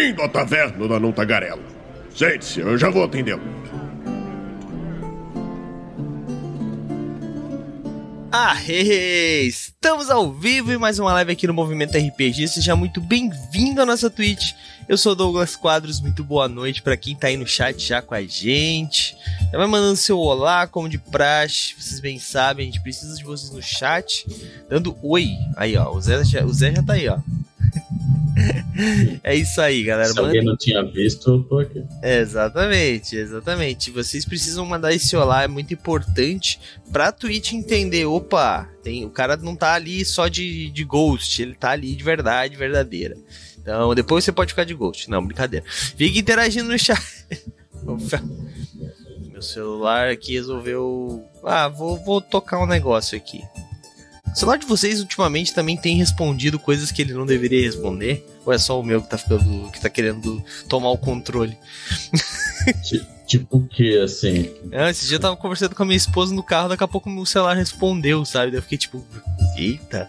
Bem-vindo à taverna da Não Tagarela. Sente-se, eu já vou atendê-lo. Aê! Estamos ao vivo em mais uma live aqui no Movimento RPG. Seja muito bem-vindo à nossa Twitch. Eu sou Douglas Quadros, muito boa noite para quem tá aí no chat já com a gente. Já vai mandando seu olá, como de praxe. Vocês bem sabem, a gente precisa de vocês no chat. Dando oi. Aí, ó. O Zé já, o Zé já tá aí, ó. é isso aí, galera. Se alguém não tinha visto, eu tô aqui. exatamente, exatamente. Vocês precisam mandar esse olá, é muito importante pra Twitch entender. Opa, tem, o cara não tá ali só de, de ghost, ele tá ali de verdade, verdadeira. Então, depois você pode ficar de ghost. Não, brincadeira. Fique interagindo no chat. Meu celular aqui resolveu. Ah, vou, vou tocar um negócio aqui. O celular de vocês ultimamente também tem respondido coisas que ele não deveria responder? Ou é só o meu que tá ficando. que tá querendo tomar o controle? Tipo o que, assim? É, esse dia eu tava conversando com a minha esposa no carro, daqui a pouco o celular respondeu, sabe? Daí eu fiquei tipo, eita.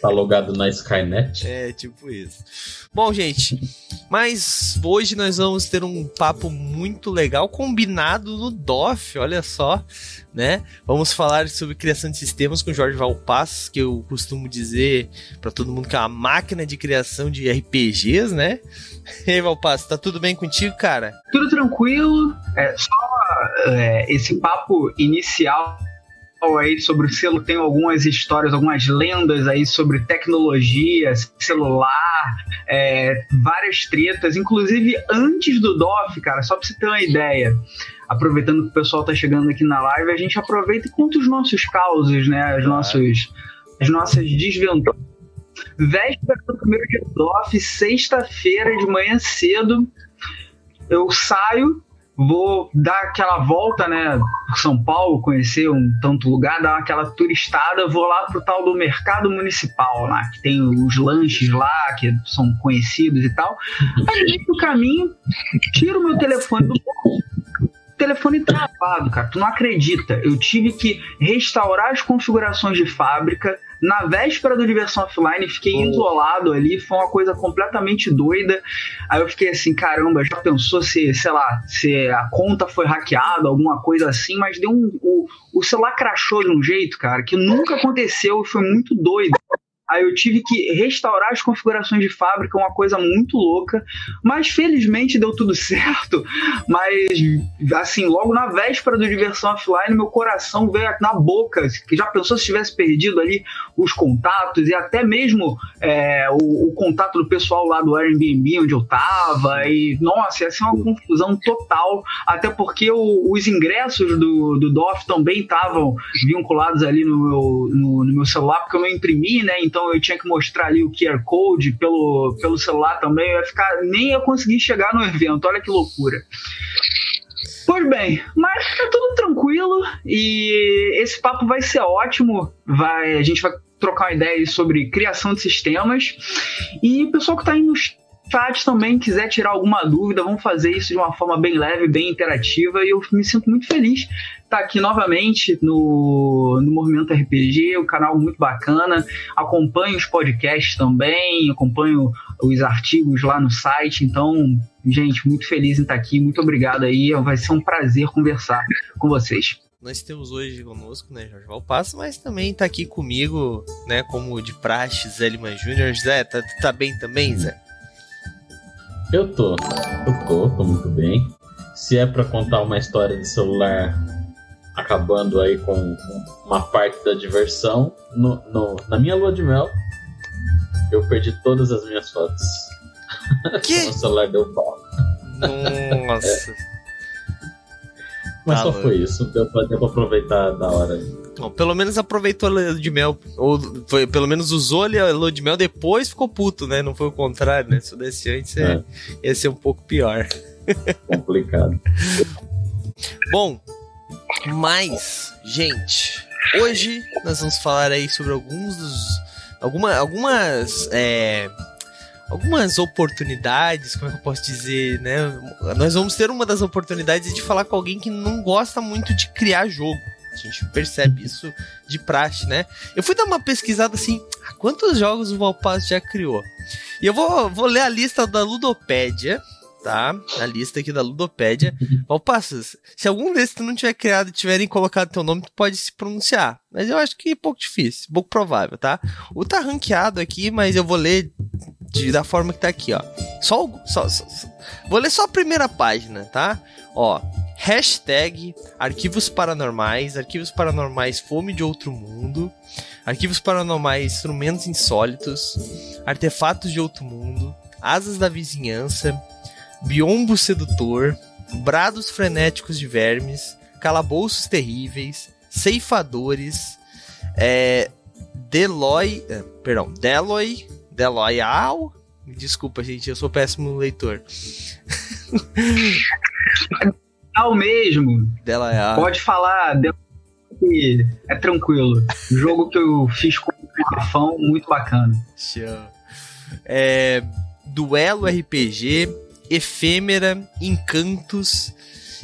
tá logado na Skynet? É, tipo isso. Bom, gente, mas hoje nós vamos ter um papo muito legal, combinado no DOF, olha só, né? Vamos falar sobre criação de sistemas com Jorge Valpaz, que eu costumo dizer para todo mundo que é uma máquina de criação de RPGs, né? E aí, Valpaz, tá tudo bem contigo, cara? Tudo tranquilo, é só é, esse papo inicial aí sobre o selo tem algumas histórias, algumas lendas aí sobre tecnologia, celular, é, várias tretas, inclusive antes do DOF, cara, só pra você ter uma ideia. Aproveitando que o pessoal tá chegando aqui na live, a gente aproveita e conta os nossos causos, né? As, nossos, as nossas desventuras. Véspera do primeiro dia do DOF, sexta-feira de manhã cedo, eu saio vou dar aquela volta, né, por São Paulo, conhecer um tanto lugar, dar aquela turistada, vou lá pro tal do mercado municipal lá, que tem os lanches lá, que são conhecidos e tal. Aí no caminho, tiro meu telefone do bolso, telefone travado, cara. Tu não acredita. Eu tive que restaurar as configurações de fábrica, na véspera do Diversão Offline, fiquei oh. isolado ali, foi uma coisa completamente doida. Aí eu fiquei assim, caramba, já pensou se, sei lá, se a conta foi hackeada, alguma coisa assim, mas deu um. O, o celular crashou de um jeito, cara, que nunca aconteceu e foi muito doido. Aí eu tive que restaurar as configurações de fábrica, uma coisa muito louca. Mas felizmente deu tudo certo. Mas, assim, logo na véspera do Diversão Offline, meu coração veio na boca. Que já pensou se tivesse perdido ali os contatos e até mesmo é, o, o, contato do pessoal lá do Airbnb onde eu tava. E, nossa, ia ser uma confusão total. Até porque o, os ingressos do, do DOF também estavam vinculados ali no meu, no, no meu celular, porque eu não imprimi, né? Então então eu tinha que mostrar ali o QR Code pelo, pelo celular também, eu ia ficar, nem ia conseguir chegar no evento, olha que loucura. Pois bem, mas tá tudo tranquilo e esse papo vai ser ótimo. Vai, a gente vai trocar uma ideia sobre criação de sistemas. E o pessoal que está aí no chat também quiser tirar alguma dúvida, vamos fazer isso de uma forma bem leve, bem interativa. E eu me sinto muito feliz tá aqui novamente no, no Movimento RPG, um canal muito bacana. Acompanho os podcasts também, acompanho os artigos lá no site. Então, gente, muito feliz em estar aqui. Muito obrigado aí. Vai ser um prazer conversar com vocês. Nós temos hoje conosco, né, Jorge Valpasso, mas também tá aqui comigo, né, como de praxe, Zé Lima Júnior. Zé, tá, tá bem também, Zé? Eu tô, eu tô, tô muito bem. Se é para contar uma história de celular acabando aí com uma parte da diversão. No, no, na minha lua de mel, eu perdi todas as minhas fotos. Que? o celular deu pau. Nossa. é. Mas tá só foi isso, deu pra, deu pra aproveitar da hora. Bom, pelo menos aproveitou a lua de mel, ou foi, pelo menos usou a lua de mel, depois ficou puto, né? Não foi o contrário, né? Se eu desse antes, é. ia ser um pouco pior. Complicado. Bom, mas, gente, hoje nós vamos falar aí sobre alguns dos. Alguma, algumas. É, algumas oportunidades, como é que eu posso dizer, né? Nós vamos ter uma das oportunidades de falar com alguém que não gosta muito de criar jogo, A gente percebe isso de praxe, né? Eu fui dar uma pesquisada assim, quantos jogos o Valpass já criou? E eu vou, vou ler a lista da Ludopédia, tá? A lista aqui da Ludopédia. Valpassas, se algum desses tu não tiver criado e tiverem colocado teu nome, tu pode se pronunciar. Mas eu acho que é pouco difícil, pouco provável, tá? O tá ranqueado aqui, mas eu vou ler de, da forma que tá aqui, ó. Só, só, só, Vou ler só a primeira página, tá? Ó. Hashtag Arquivos Paranormais, Arquivos Paranormais Fome de Outro Mundo, Arquivos Paranormais Instrumentos Insólitos, Artefatos de Outro Mundo, Asas da Vizinhança, Biombo Sedutor, Brados Frenéticos de Vermes, Calabouços Terríveis, Ceifadores, é, Deloy, é, perdão, Deloy, Deloyal, desculpa gente, eu sou péssimo leitor. Ao mesmo. Deloyal. Pode falar, é tranquilo. Jogo que eu fiz com o Rafão, muito bacana. Show. É, Duelo RPG, Efêmera, Encantos,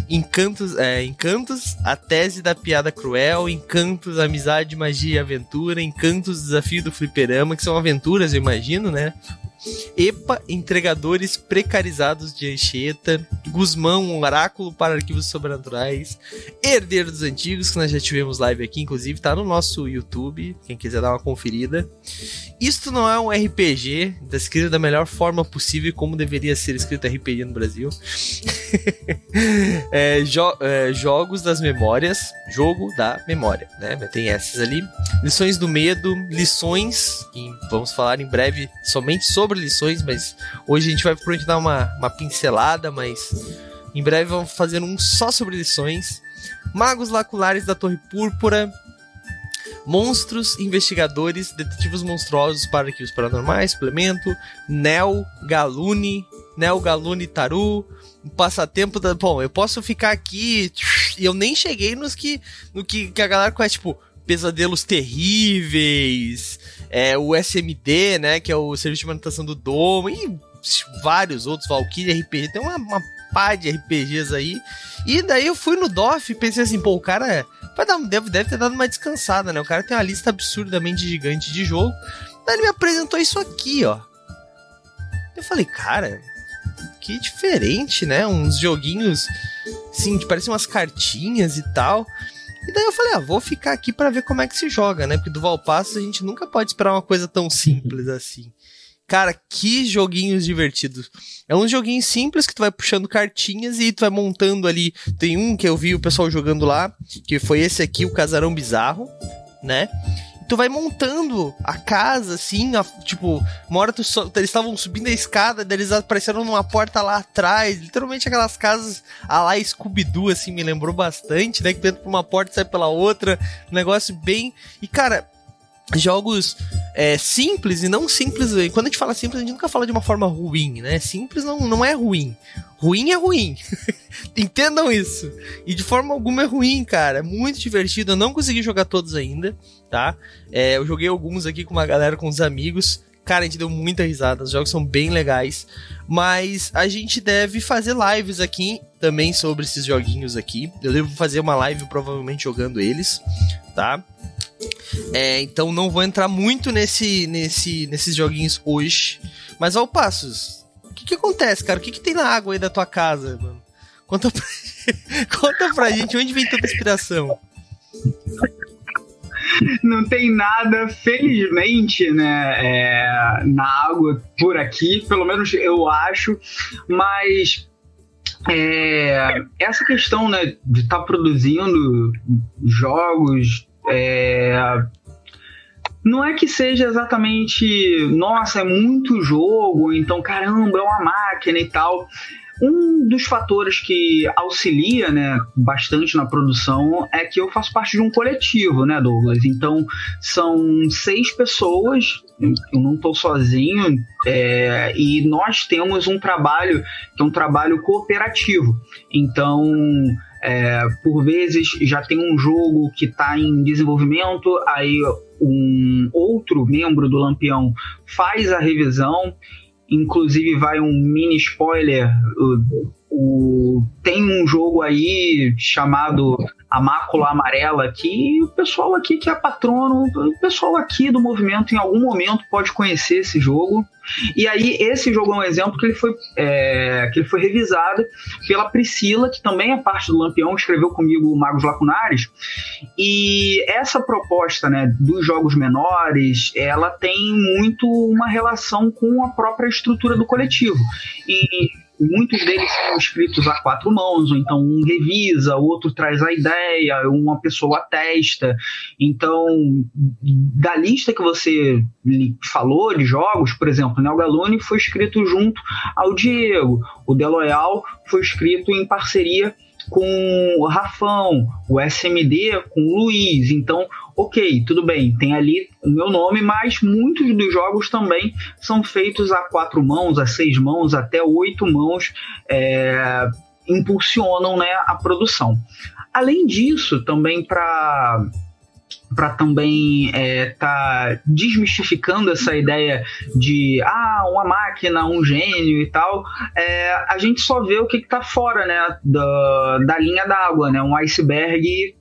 Encantos, é, Encantos, a tese da piada cruel, Encantos, amizade, magia e aventura, Encantos, desafio do fliperama, que são aventuras, eu imagino, né? EPA, entregadores precarizados de Anchieta, Guzmão, um oráculo para arquivos sobrenaturais, Herdeiro dos Antigos, que nós já tivemos live aqui, inclusive tá no nosso YouTube, quem quiser dar uma conferida. Isto não é um RPG, tá escrito da melhor forma possível como deveria ser escrito RPG no Brasil. é, jo é, jogos das memórias, jogo da memória, né? Tem essas ali. Lições do medo, lições, que vamos falar em breve somente sobre lições, mas hoje a gente vai provavelmente dar uma, uma pincelada, mas em breve vamos fazer um só sobre lições. Magos Laculares da Torre Púrpura, Monstros, Investigadores, Detetives Monstruosos para Arquivos Paranormais, Suplemento, Neo, Galune, Neo Galune Taru, Passatempo da. Bom, eu posso ficar aqui e eu nem cheguei nos que. no que, que a galera conhece, tipo, Pesadelos Terríveis, é, o SMD, né, que é o Serviço de Manutenção do Domo, e vários outros, Valkyrie RPG, tem uma, uma pá de RPGs aí. E daí eu fui no DOF e pensei assim, pô, o cara vai dar, deve, deve ter dado uma descansada, né? O cara tem uma lista absurdamente gigante de jogo. Daí ele me apresentou isso aqui, ó. Eu falei, cara, que diferente, né? Uns joguinhos, assim, que parecem umas cartinhas e tal. E daí eu falei, ah, vou ficar aqui para ver como é que se joga, né? Porque do Valpasso a gente nunca pode esperar uma coisa tão simples assim. Cara, que joguinhos divertidos. É um joguinho simples que tu vai puxando cartinhas e tu vai montando ali. Tem um que eu vi o pessoal jogando lá, que foi esse aqui, o Casarão Bizarro, né? Tu vai montando a casa, assim, a, tipo, uma hora tu so, eles estavam subindo a escada, eles apareceram numa porta lá atrás, literalmente aquelas casas a lá Scooby-Doo, assim, me lembrou bastante, né, que tu entra por uma porta e sai pela outra, um negócio bem... E, cara, jogos é, simples e não simples. Quando a gente fala simples, a gente nunca fala de uma forma ruim, né? Simples não, não é ruim. Ruim é ruim. Entendam isso. E de forma alguma é ruim, cara. É muito divertido. Eu não consegui jogar todos ainda, tá? É, eu joguei alguns aqui com uma galera, com os amigos. Cara, a gente deu muita risada. Os jogos são bem legais. Mas a gente deve fazer lives aqui também sobre esses joguinhos aqui. Eu devo fazer uma live provavelmente jogando eles, tá? É, então não vou entrar muito nesse, nesse, nesses joguinhos hoje. Mas ao passos, o que, que acontece, cara? O que, que tem na água aí da tua casa, mano? Conta pra, Conta pra gente onde vem toda a inspiração. Não tem nada, felizmente, né, é, na água por aqui, pelo menos eu acho, mas é, essa questão né, de estar tá produzindo jogos é, não é que seja exatamente, nossa, é muito jogo, então caramba, é uma máquina e tal. Um dos fatores que auxilia né, bastante na produção é que eu faço parte de um coletivo, né, Douglas? Então, são seis pessoas, eu não estou sozinho, é, e nós temos um trabalho que é um trabalho cooperativo. Então, é, por vezes já tem um jogo que está em desenvolvimento, aí um outro membro do Lampião faz a revisão. Inclusive vai um mini spoiler. O, tem um jogo aí chamado A Mácula Amarela que o pessoal aqui que é patrono, o pessoal aqui do movimento em algum momento pode conhecer esse jogo. E aí esse jogo é um exemplo que ele foi, é, que ele foi revisado pela Priscila, que também é parte do Lampião, escreveu comigo o Magos Lacunares. E essa proposta né, dos jogos menores, ela tem muito uma relação com a própria estrutura do coletivo. E muitos deles são escritos a quatro mãos, ou então um revisa, o outro traz a ideia, uma pessoa testa. Então, da lista que você falou de jogos, por exemplo, o Galone foi escrito junto ao Diego, o Deloyal foi escrito em parceria com o Rafão, o SMD com o Luiz. Então, ok, tudo bem, tem ali o meu nome, mas muitos dos jogos também são feitos a quatro mãos, a seis mãos, até oito mãos, é, impulsionam né, a produção. Além disso, também para para também é, tá desmistificando essa ideia de ah, uma máquina, um gênio e tal, é, a gente só vê o que está fora né, da, da linha d'água, né? Um iceberg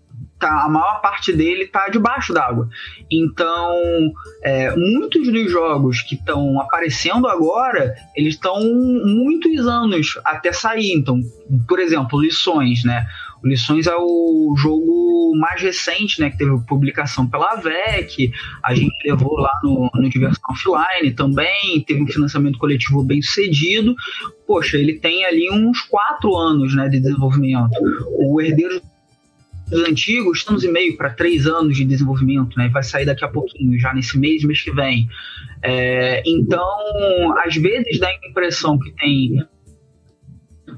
Tá, a maior parte dele está debaixo d'água. Então, é, muitos dos jogos que estão aparecendo agora, eles estão muitos anos até sair. Então, por exemplo, lições, né? Lições é o jogo mais recente, né, que teve publicação pela VEC, a gente levou lá no, no Diversão Offline também, teve um financiamento coletivo bem sucedido. Poxa, ele tem ali uns quatro anos né, de desenvolvimento. O Herdeiro dos Antigos, estamos e meio para três anos de desenvolvimento, né? Vai sair daqui a pouquinho, já nesse mês, mês que vem. É, então, às vezes dá a impressão que tem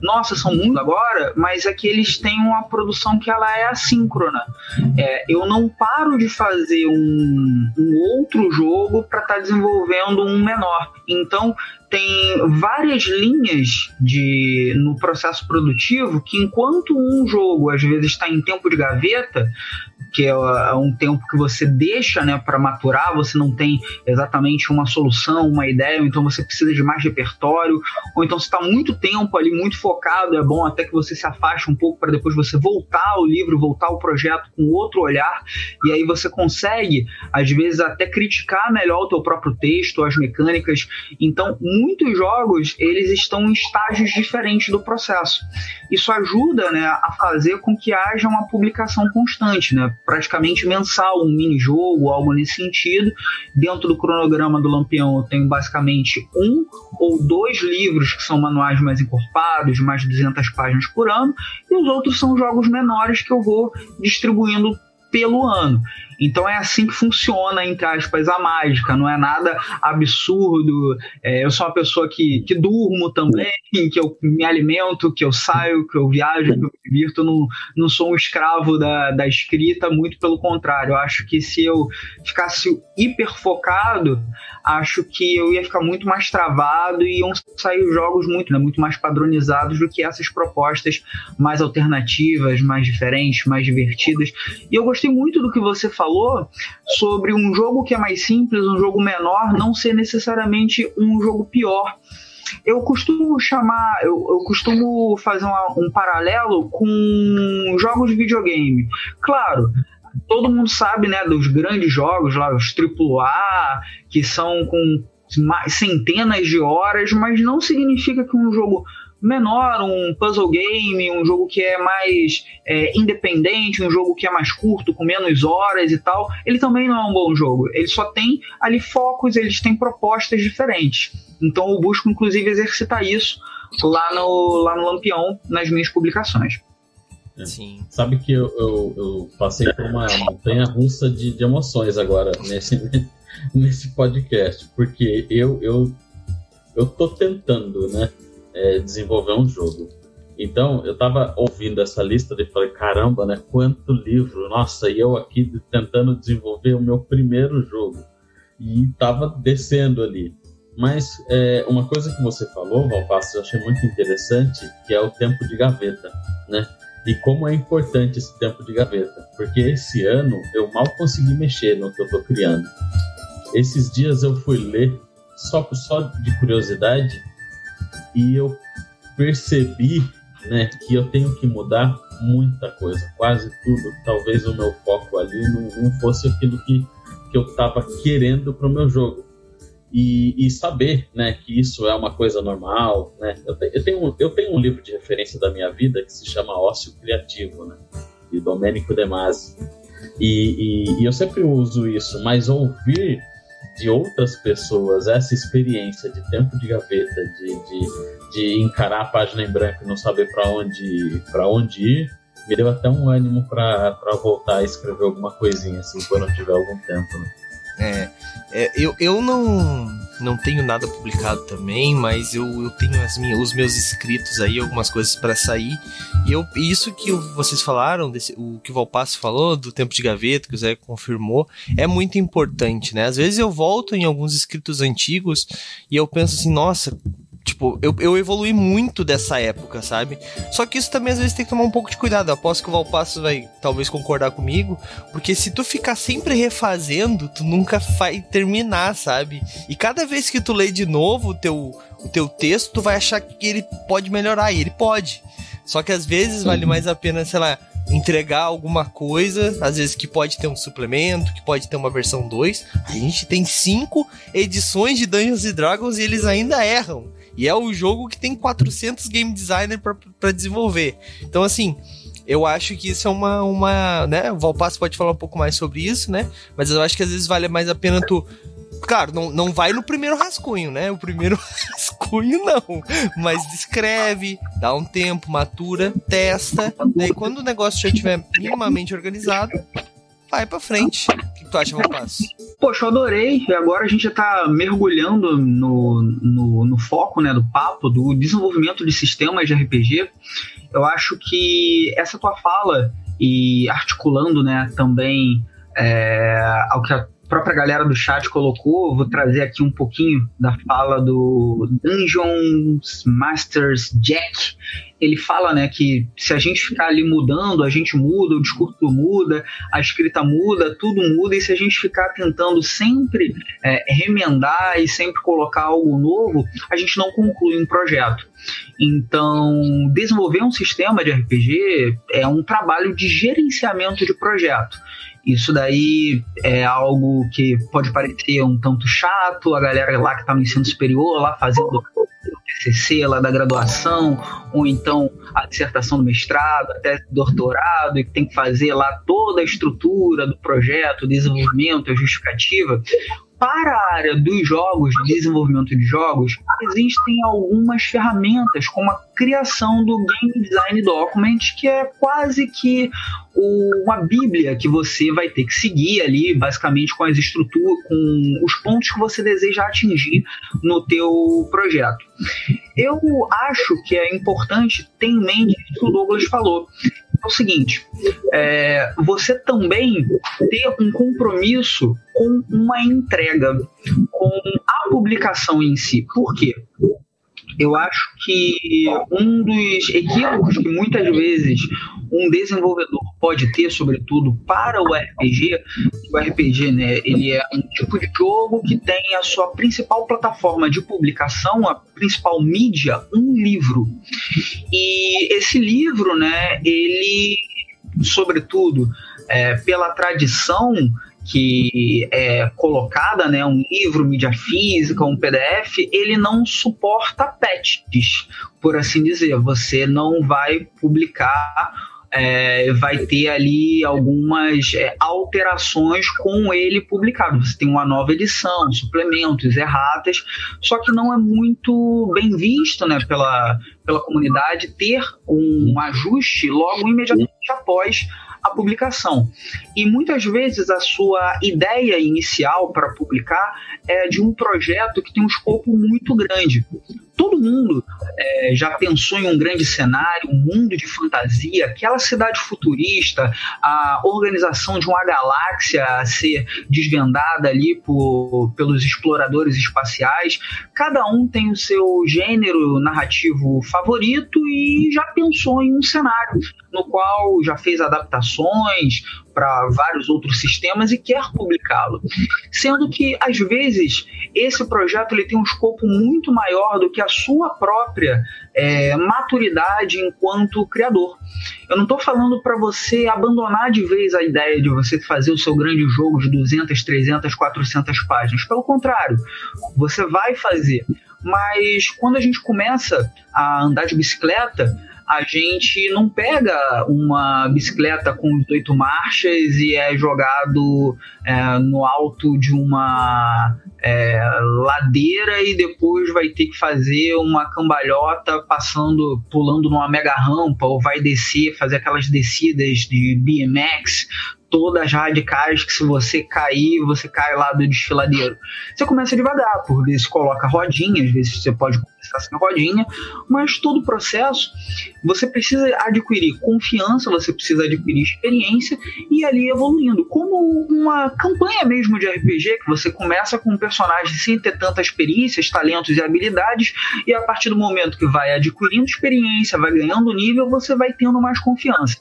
nossa, são muito agora, mas é que eles têm uma produção que ela é assíncrona. É, eu não paro de fazer um, um outro jogo para estar tá desenvolvendo um menor. Então, tem várias linhas de no processo produtivo que enquanto um jogo às vezes está em tempo de gaveta que é, é um tempo que você deixa né, para maturar, você não tem exatamente uma solução, uma ideia, então você precisa de mais repertório, ou então você está muito tempo ali, muito focado, é bom até que você se afaste um pouco para depois você voltar ao livro, voltar ao projeto com outro olhar, e aí você consegue, às vezes, até criticar melhor o teu próprio texto, as mecânicas. Então, muitos jogos, eles estão em estágios diferentes do processo. Isso ajuda né, a fazer com que haja uma publicação constante, né? praticamente mensal, um mini-jogo, algo nesse sentido. Dentro do cronograma do Lampião, eu tenho basicamente um ou dois livros que são manuais mais encorpados, mais de 200 páginas por ano, e os outros são jogos menores que eu vou distribuindo pelo ano. Então é assim que funciona, entre aspas, a mágica, não é nada absurdo. É, eu sou uma pessoa que, que durmo também, que eu me alimento, que eu saio, que eu viajo, que eu me divirto, não, não sou um escravo da, da escrita, muito pelo contrário. Eu acho que se eu ficasse hiper focado, acho que eu ia ficar muito mais travado e iam sair jogos muito, né, muito mais padronizados do que essas propostas mais alternativas, mais diferentes, mais divertidas. E eu gostei muito do que você falou sobre um jogo que é mais simples, um jogo menor, não ser necessariamente um jogo pior. Eu costumo chamar, eu, eu costumo fazer uma, um paralelo com jogos de videogame. Claro, todo mundo sabe, né, dos grandes jogos lá, os AAA, que são com centenas de horas, mas não significa que um jogo menor, um puzzle game, um jogo que é mais é, independente, um jogo que é mais curto, com menos horas e tal, ele também não é um bom jogo. Ele só tem ali focos, eles têm propostas diferentes. Então eu busco, inclusive, exercitar isso lá no, lá no Lampião, nas minhas publicações. É. Sim. Sabe que eu, eu, eu, passei por uma montanha russa de, de emoções agora nesse, nesse podcast, porque eu, eu, eu tô tentando, né, é, desenvolver um jogo. Então, eu tava ouvindo essa lista e falei, caramba, né, quanto livro, nossa, e eu aqui tentando desenvolver o meu primeiro jogo. E tava descendo ali. Mas é, uma coisa que você falou, Valpasso, eu achei muito interessante, que é o tempo de gaveta, né? E como é importante esse tempo de gaveta, porque esse ano eu mal consegui mexer no que eu estou criando. Esses dias eu fui ler só só de curiosidade e eu percebi né, que eu tenho que mudar muita coisa, quase tudo. Talvez o meu foco ali não, não fosse aquilo que, que eu estava querendo para o meu jogo. E, e, saber né, que isso é uma coisa normal. Né? Eu, te, eu, tenho, eu tenho um livro de referência da minha vida que se chama Ócio Criativo, né, de Domênico De Masi. E, e, e eu sempre uso isso, mas ouvir de outras pessoas essa experiência de tempo de gaveta, de, de, de encarar a página em branco e não saber para onde, onde ir, me deu até um ânimo para voltar a escrever alguma coisinha assim quando tiver algum tempo. Né? É, é, eu, eu não, não tenho nada publicado também, mas eu, eu tenho as minhas, os meus escritos aí, algumas coisas para sair. E eu, isso que vocês falaram, desse, o que o Valpasso falou, do tempo de gaveta, que o Zé confirmou, é muito importante, né? Às vezes eu volto em alguns escritos antigos e eu penso assim, nossa, Tipo, eu, eu evolui muito dessa época, sabe? Só que isso também às vezes tem que tomar um pouco de cuidado. Eu aposto que o Valpasso vai talvez concordar comigo, porque se tu ficar sempre refazendo, tu nunca vai terminar, sabe? E cada vez que tu lê de novo o teu, o teu texto, tu vai achar que ele pode melhorar, e ele pode. Só que às vezes vale mais a pena, sei lá, entregar alguma coisa, às vezes que pode ter um suplemento, que pode ter uma versão 2. A gente tem cinco edições de Dungeons Dragons e eles ainda erram. E é o jogo que tem 400 game designer para desenvolver. Então, assim, eu acho que isso é uma, uma, né, o Valpasso pode falar um pouco mais sobre isso, né, mas eu acho que às vezes vale mais a pena tu Claro, não, não vai no primeiro rascunho, né? O primeiro rascunho não. Mas descreve, dá um tempo, matura, testa. Daí quando o negócio já estiver minimamente organizado, vai pra frente. O que tu acha, Valpasso? Poxa, eu adorei. E agora a gente já tá mergulhando no, no, no, foco né, do papo, do desenvolvimento de sistemas de RPG. Eu acho que essa tua fala, e articulando né, também é, ao que a própria galera do chat colocou, vou trazer aqui um pouquinho da fala do Dungeons Masters Jack. Ele fala, né, que se a gente ficar ali mudando, a gente muda, o discurso muda, a escrita muda, tudo muda, e se a gente ficar tentando sempre é, remendar e sempre colocar algo novo, a gente não conclui um projeto. Então, desenvolver um sistema de RPG é um trabalho de gerenciamento de projeto. Isso daí é algo que pode parecer um tanto chato, a galera lá que está no ensino superior, lá fazendo TCC lá da graduação, ou então a dissertação do mestrado, até doutorado, e tem que fazer lá toda a estrutura do projeto, desenvolvimento, a justificativa para a área dos jogos, desenvolvimento de jogos, existem algumas ferramentas, como a criação do Game Design Document, que é quase que uma bíblia que você vai ter que seguir ali, basicamente com as estruturas, com os pontos que você deseja atingir no teu projeto. Eu acho que é importante ter em mente o que o Douglas falou. É o seguinte, é, você também ter um compromisso com uma entrega, com a publicação em si. Por quê? Eu acho que um dos equívocos que muitas vezes um desenvolvedor pode ter, sobretudo para o RPG, o RPG, né, ele é um tipo de jogo que tem a sua principal plataforma de publicação, a principal mídia, um livro. E esse livro, né, ele, sobretudo, é, pela tradição que é colocada, né, um livro, mídia física, um PDF, ele não suporta patches, por assim dizer. Você não vai publicar é, vai ter ali algumas é, alterações com ele publicado. Você tem uma nova edição, suplementos, erratas, só que não é muito bem visto né, pela, pela comunidade ter um ajuste logo imediatamente após a publicação. E muitas vezes a sua ideia inicial para publicar é de um projeto que tem um escopo muito grande. Todo mundo é, já pensou em um grande cenário, um mundo de fantasia, aquela cidade futurista, a organização de uma galáxia a ser desvendada ali por, pelos exploradores espaciais. Cada um tem o seu gênero narrativo favorito e já pensou em um cenário no qual já fez adaptações, para vários outros sistemas e quer publicá-lo. Sendo que, às vezes, esse projeto ele tem um escopo muito maior do que a sua própria é, maturidade enquanto criador. Eu não estou falando para você abandonar de vez a ideia de você fazer o seu grande jogo de 200, 300, 400 páginas. Pelo contrário, você vai fazer. Mas quando a gente começa a andar de bicicleta, a gente não pega uma bicicleta com oito marchas e é jogado é, no alto de uma é, ladeira e depois vai ter que fazer uma cambalhota passando, pulando numa mega rampa ou vai descer, fazer aquelas descidas de BMX todas radicais que se você cair, você cai lá do desfiladeiro. Você começa devagar, por vezes coloca rodinha, às vezes você pode começar sem rodinha, mas todo o processo você precisa adquirir confiança, você precisa adquirir experiência e ali evoluindo, como uma campanha mesmo de RPG, que você começa com um personagem sem ter tantas perícias, talentos e habilidades, e a partir do momento que vai adquirindo experiência, vai ganhando nível, você vai tendo mais confiança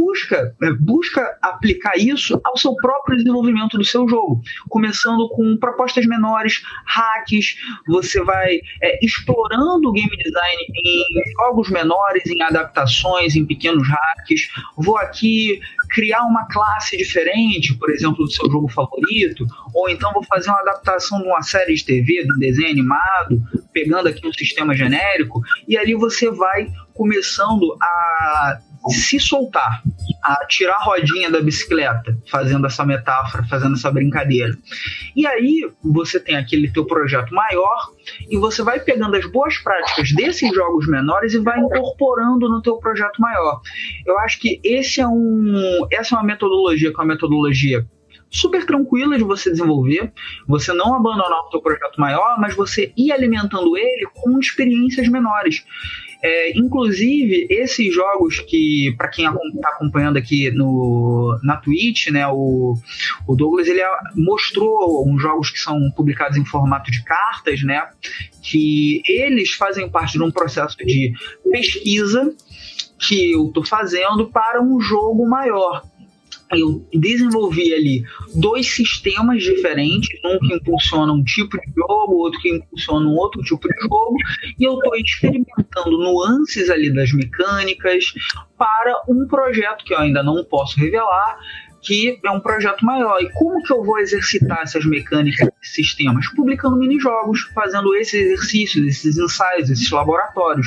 busca, né, busca aplicar isso ao seu próprio desenvolvimento do seu jogo, começando com propostas menores, hacks, você vai é, explorando o game design em jogos menores, em adaptações, em pequenos hacks. Vou aqui criar uma classe diferente, por exemplo, do seu jogo favorito, ou então vou fazer uma adaptação de uma série de TV, de um desenho animado, pegando aqui um sistema genérico, e ali você vai começando a se soltar, a tirar a rodinha da bicicleta, fazendo essa metáfora, fazendo essa brincadeira. E aí você tem aquele teu projeto maior e você vai pegando as boas práticas desses jogos menores e vai incorporando no teu projeto maior. Eu acho que esse é um, essa é uma metodologia, que é uma metodologia super tranquila de você desenvolver, você não abandonar o teu projeto maior, mas você ir alimentando ele com experiências menores. É, inclusive, esses jogos que, para quem está acompanhando aqui no, na Twitch, né, o, o Douglas ele mostrou uns jogos que são publicados em formato de cartas, né, que eles fazem parte de um processo de pesquisa que eu estou fazendo para um jogo maior eu desenvolvi ali dois sistemas diferentes, um que impulsiona um tipo de jogo, outro que impulsiona um outro tipo de jogo, e eu estou experimentando nuances ali das mecânicas para um projeto que eu ainda não posso revelar, que é um projeto maior. E como que eu vou exercitar essas mecânicas, esses sistemas? Publicando mini-jogos, fazendo esses exercícios, esses ensaios, esses laboratórios.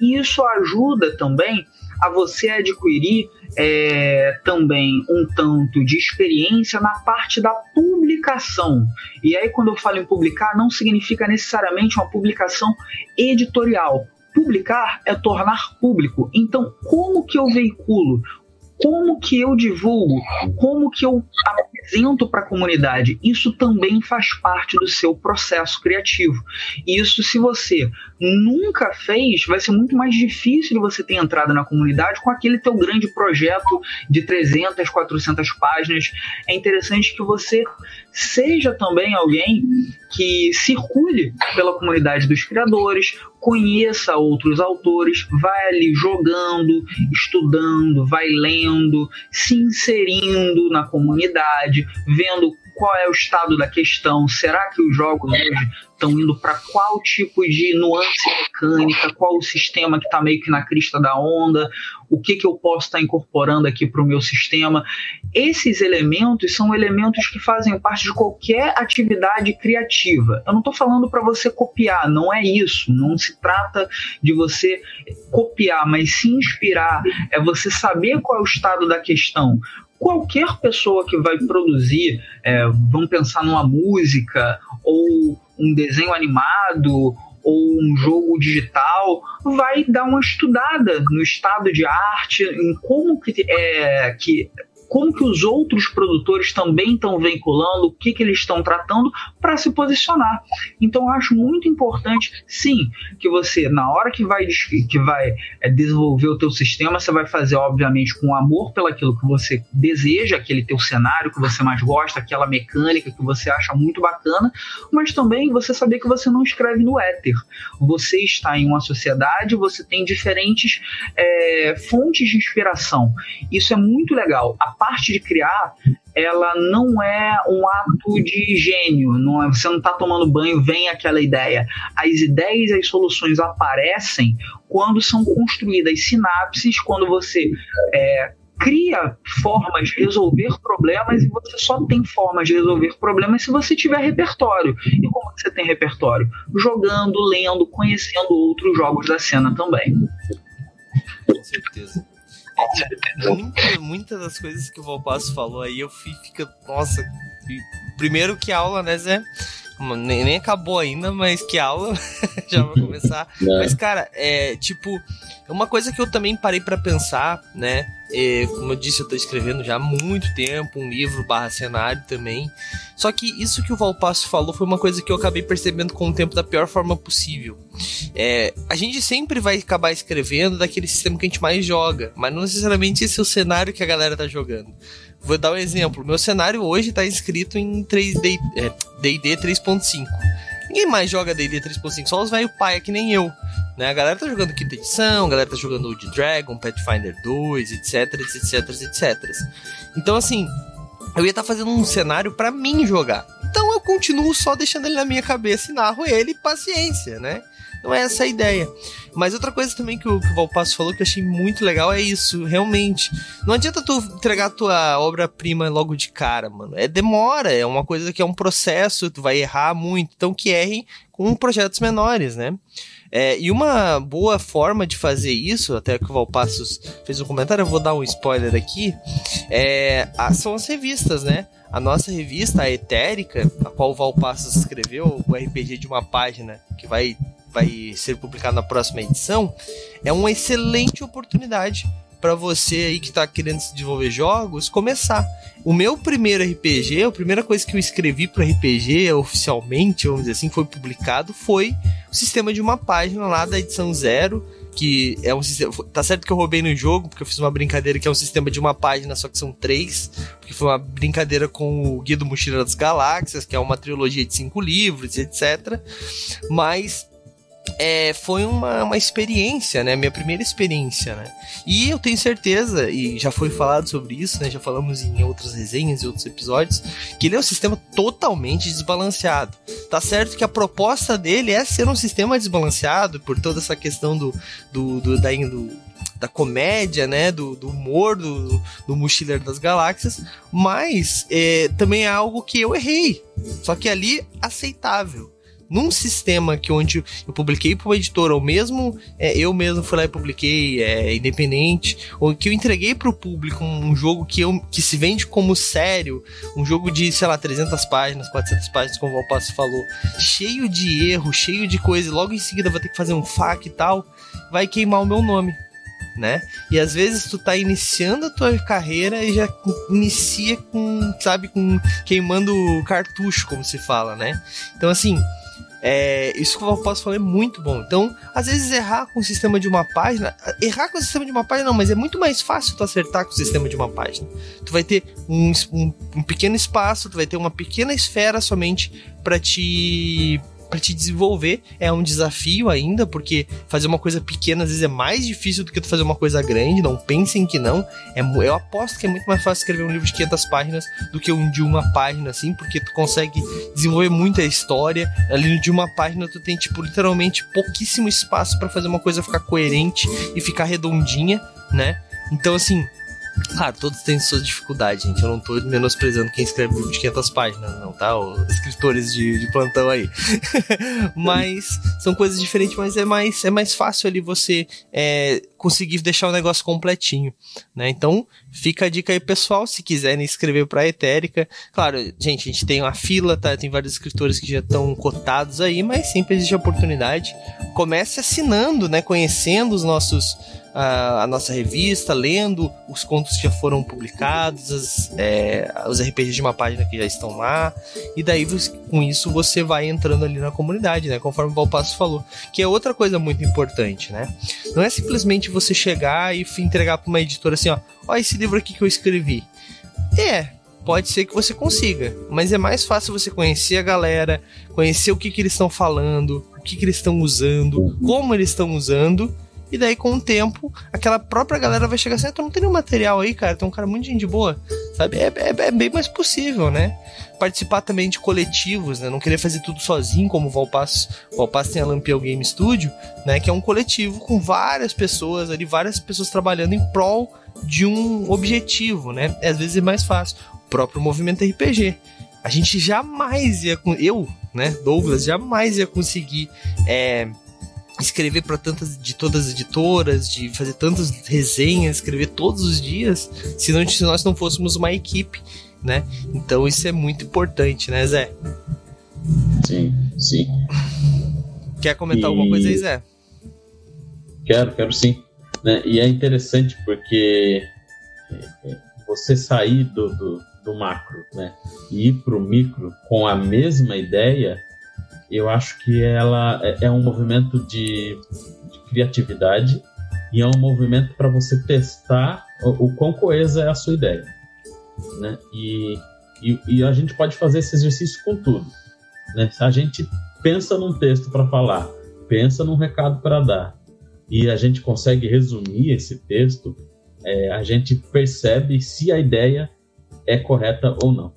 E isso ajuda também a você adquirir é, também um tanto de experiência na parte da publicação. E aí, quando eu falo em publicar, não significa necessariamente uma publicação editorial. Publicar é tornar público. Então, como que eu veiculo como que eu divulgo, como que eu apresento para a comunidade, isso também faz parte do seu processo criativo. Isso, se você nunca fez, vai ser muito mais difícil você ter entrado na comunidade com aquele teu grande projeto de 300, 400 páginas. É interessante que você seja também alguém que circule pela comunidade dos criadores, conheça outros autores, vai ali jogando, estudando, vai lendo, se inserindo na comunidade, vendo qual é o estado da questão, será que os jogos hoje estão indo para qual tipo de nuance mecânica, qual o sistema que está meio que na crista da onda, o que, que eu posso estar tá incorporando aqui para o meu sistema. Esses elementos são elementos que fazem parte de qualquer atividade criativa. Eu não estou falando para você copiar, não é isso. Não se trata de você copiar, mas se inspirar. É você saber qual é o estado da questão qualquer pessoa que vai produzir, é, vamos pensar numa música ou um desenho animado ou um jogo digital, vai dar uma estudada no estado de arte, em como que, é, que como que os outros produtores também estão vinculando, o que, que eles estão tratando para se posicionar. Então acho muito importante, sim, que você, na hora que vai, que vai é, desenvolver o teu sistema, você vai fazer, obviamente, com amor pelaquilo que você deseja, aquele teu cenário que você mais gosta, aquela mecânica que você acha muito bacana, mas também você saber que você não escreve no éter. Você está em uma sociedade, você tem diferentes é, fontes de inspiração. Isso é muito legal. A parte de criar ela não é um ato de gênio, não é, você não está tomando banho, vem aquela ideia. As ideias e as soluções aparecem quando são construídas sinapses, quando você é, cria formas de resolver problemas e você só tem formas de resolver problemas se você tiver repertório. E como você tem repertório? Jogando, lendo, conhecendo outros jogos da cena também. Com certeza. É, muita, muitas das coisas que o Valpasso falou aí, eu fico, nossa, primeiro que aula, né, Zé? Nem, nem acabou ainda, mas que aula já vai começar. Não. Mas, cara, é tipo, uma coisa que eu também parei para pensar, né? É, como eu disse, eu tô escrevendo já há muito tempo um livro barra cenário também. Só que isso que o Valpasso falou foi uma coisa que eu acabei percebendo com o tempo da pior forma possível. É, a gente sempre vai acabar escrevendo daquele sistema que a gente mais joga, mas não necessariamente esse é o cenário que a galera tá jogando. Vou dar um exemplo. Meu cenário hoje está inscrito em 3D, é, D&D 3.5. Ninguém mais joga D&D 3.5, só os velho pai, que nem eu. Né? A galera tá jogando quinta edição, a galera tá jogando Old Dragon, Pathfinder 2, etc, etc, etc. Então, assim, eu ia estar tá fazendo um cenário para mim jogar. Então eu continuo só deixando ele na minha cabeça e narro ele, paciência, né? Não é essa a ideia. Mas outra coisa também que o, que o Valpasso falou que eu achei muito legal é isso, realmente. Não adianta tu entregar tua obra-prima logo de cara, mano. É demora, é uma coisa que é um processo, tu vai errar muito. Então que errem com projetos menores, né? É, e uma boa forma de fazer isso, até que o Valpassos fez um comentário, eu vou dar um spoiler aqui, é, são as revistas, né? A nossa revista, a Etérica, a qual o Valpassos escreveu, o RPG de uma página, que vai vai ser publicado na próxima edição, é uma excelente oportunidade para você aí que está querendo se desenvolver jogos começar. O meu primeiro RPG, a primeira coisa que eu escrevi para RPG oficialmente, vamos dizer assim, foi publicado, foi o sistema de uma página lá da edição zero, que é um sistema. Tá certo que eu roubei no jogo, porque eu fiz uma brincadeira que é um sistema de uma página, só que são três, porque foi uma brincadeira com o Guia do Mochila das Galáxias, que é uma trilogia de cinco livros, etc. Mas é, foi uma, uma experiência, né? Minha primeira experiência, né? E eu tenho certeza, e já foi falado sobre isso, né? Já falamos em outras resenhas e outros episódios, que ele é um sistema totalmente desbalanceado. Tá certo que a proposta dele é ser um sistema desbalanceado por toda essa questão do, do, do da, do, da comédia, né, do, do humor do, do Mochileiro das Galáxias, mas é, também é algo que eu errei, só que ali aceitável num sistema que onde eu publiquei para uma editora, ou mesmo é, eu mesmo fui lá e publiquei é, independente, ou que eu entreguei para o público um, jogo que, eu, que se vende como sério, um jogo de, sei lá, 300 páginas, 400 páginas, como o Valpasso falou, cheio de erro, cheio de coisa, e logo em seguida vai ter que fazer um FAQ e tal, vai queimar o meu nome. Né? E às vezes tu tá iniciando a tua carreira e já inicia com, sabe, com queimando cartucho, como se fala, né? Então assim, é, isso que eu posso falar é muito bom. Então, às vezes errar com o sistema de uma página, errar com o sistema de uma página não, mas é muito mais fácil tu acertar com o sistema de uma página. Tu vai ter um, um, um pequeno espaço, tu vai ter uma pequena esfera somente para te para te desenvolver é um desafio ainda, porque fazer uma coisa pequena às vezes é mais difícil do que tu fazer uma coisa grande, não pensem que não. É, eu aposto que é muito mais fácil escrever um livro de 500 páginas do que um de uma página, assim, porque tu consegue desenvolver muita história. Ali de uma página tu tem, tipo, literalmente pouquíssimo espaço para fazer uma coisa ficar coerente e ficar redondinha, né? Então, assim, Claro, todos têm suas dificuldades, gente. Eu não tô menosprezando quem escreve livro de 500 páginas, não, tá? Os escritores de, de plantão aí. mas são coisas diferentes, mas é mais, é mais fácil ali você é, conseguir deixar o negócio completinho, né? Então, fica a dica aí, pessoal, se quiserem escrever pra Etérica. Claro, gente, a gente tem uma fila, tá? Tem vários escritores que já estão cotados aí, mas sempre existe a oportunidade. Comece assinando, né? Conhecendo os nossos a, nossa revista, lendo os contos que já foram publicados, as, é, os RPGs de uma página que já estão lá, e daí com isso você vai entrando ali na comunidade, né? Conforme o Valpasso falou, que é outra coisa muito importante, né? Não é simplesmente você chegar e entregar para uma editora assim, ó, ó esse livro aqui que eu escrevi. É, pode ser que você consiga, mas é mais fácil você conhecer a galera, conhecer o que, que eles estão falando, o que, que eles estão usando, como eles estão usando, e daí, com o tempo, aquela própria galera vai chegar assim: ah, tu não tem nenhum material aí, cara, tu é um cara muito de boa. sabe? É, é, é, bem mais possível, né? Participar também de coletivos, né? Não querer fazer tudo sozinho, como o Valpass. O Valpass tem a Lampião Game Studio, né? Que é um coletivo com várias pessoas ali, várias pessoas trabalhando em prol de um objetivo, né? Às vezes é mais fácil. O próprio movimento RPG. A gente jamais ia. Eu, né, Douglas, jamais ia conseguir. É, escrever para tantas de todas as editoras, de fazer tantas resenhas, escrever todos os dias, se, não, se nós não fôssemos uma equipe, né? Então isso é muito importante, né, Zé? Sim, sim. Quer comentar e... alguma coisa aí, Zé? Quero, quero sim. Né? E é interessante porque você sair do, do, do macro né? e ir para o micro com a mesma ideia eu acho que ela é, é um movimento de, de, criatividade e é um movimento para você testar o, o quão coesa é a sua ideia. Né? E, e, e, a gente pode fazer esse exercício com tudo. Né? A gente pensa num texto para falar, pensa num recado para dar, e a gente consegue resumir esse texto, é, a gente percebe se a ideia é correta ou não.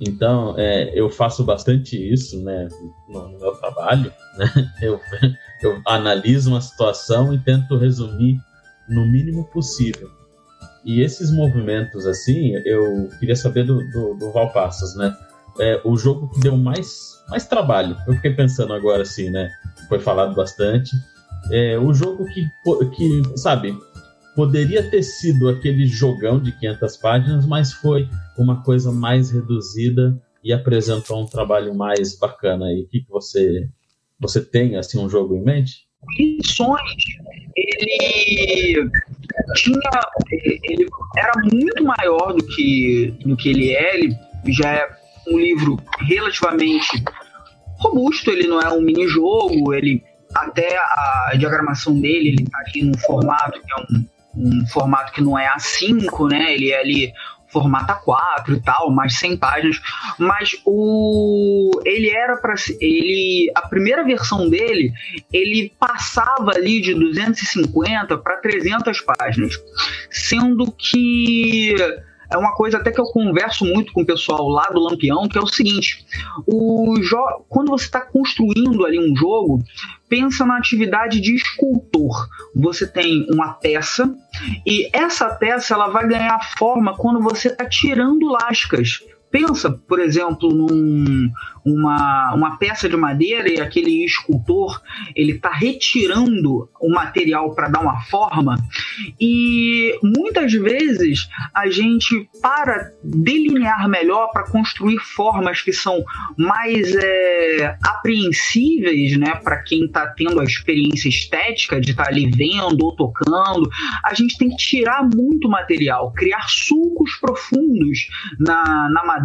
Então, é, eu faço bastante isso né, no, no meu trabalho. Né? Eu, eu analiso uma situação e tento resumir no mínimo possível. E esses movimentos, assim, eu queria saber do, do, do Valpassas, né? É, o jogo que deu mais, mais trabalho. Eu fiquei pensando agora, assim, né? Foi falado bastante. É, o jogo que, que, sabe, poderia ter sido aquele jogão de 500 páginas, mas foi uma coisa mais reduzida e apresentou um trabalho mais bacana aí. O que, que você você tem assim um jogo em mente? Missões, ele tinha, ele era muito maior do que do que ele é. Ele já é um livro relativamente robusto. Ele não é um mini jogo. Ele até a diagramação dele, ele está aqui num formato que é um um formato que não é A5, né? Ele é ali formato A4 e tal, mais 100 páginas, mas o ele era para ele a primeira versão dele, ele passava ali de 250 para 300 páginas, sendo que é uma coisa até que eu converso muito com o pessoal lá do Lampião, que é o seguinte: o quando você está construindo ali um jogo, pensa na atividade de escultor. Você tem uma peça e essa peça ela vai ganhar forma quando você está tirando lascas. Pensa, por exemplo, num, uma, uma peça de madeira e aquele escultor ele está retirando o material para dar uma forma e muitas vezes a gente para delinear melhor para construir formas que são mais é, apreensíveis né para quem está tendo a experiência estética de estar tá ali vendo ou tocando a gente tem que tirar muito material criar sulcos profundos na, na madeira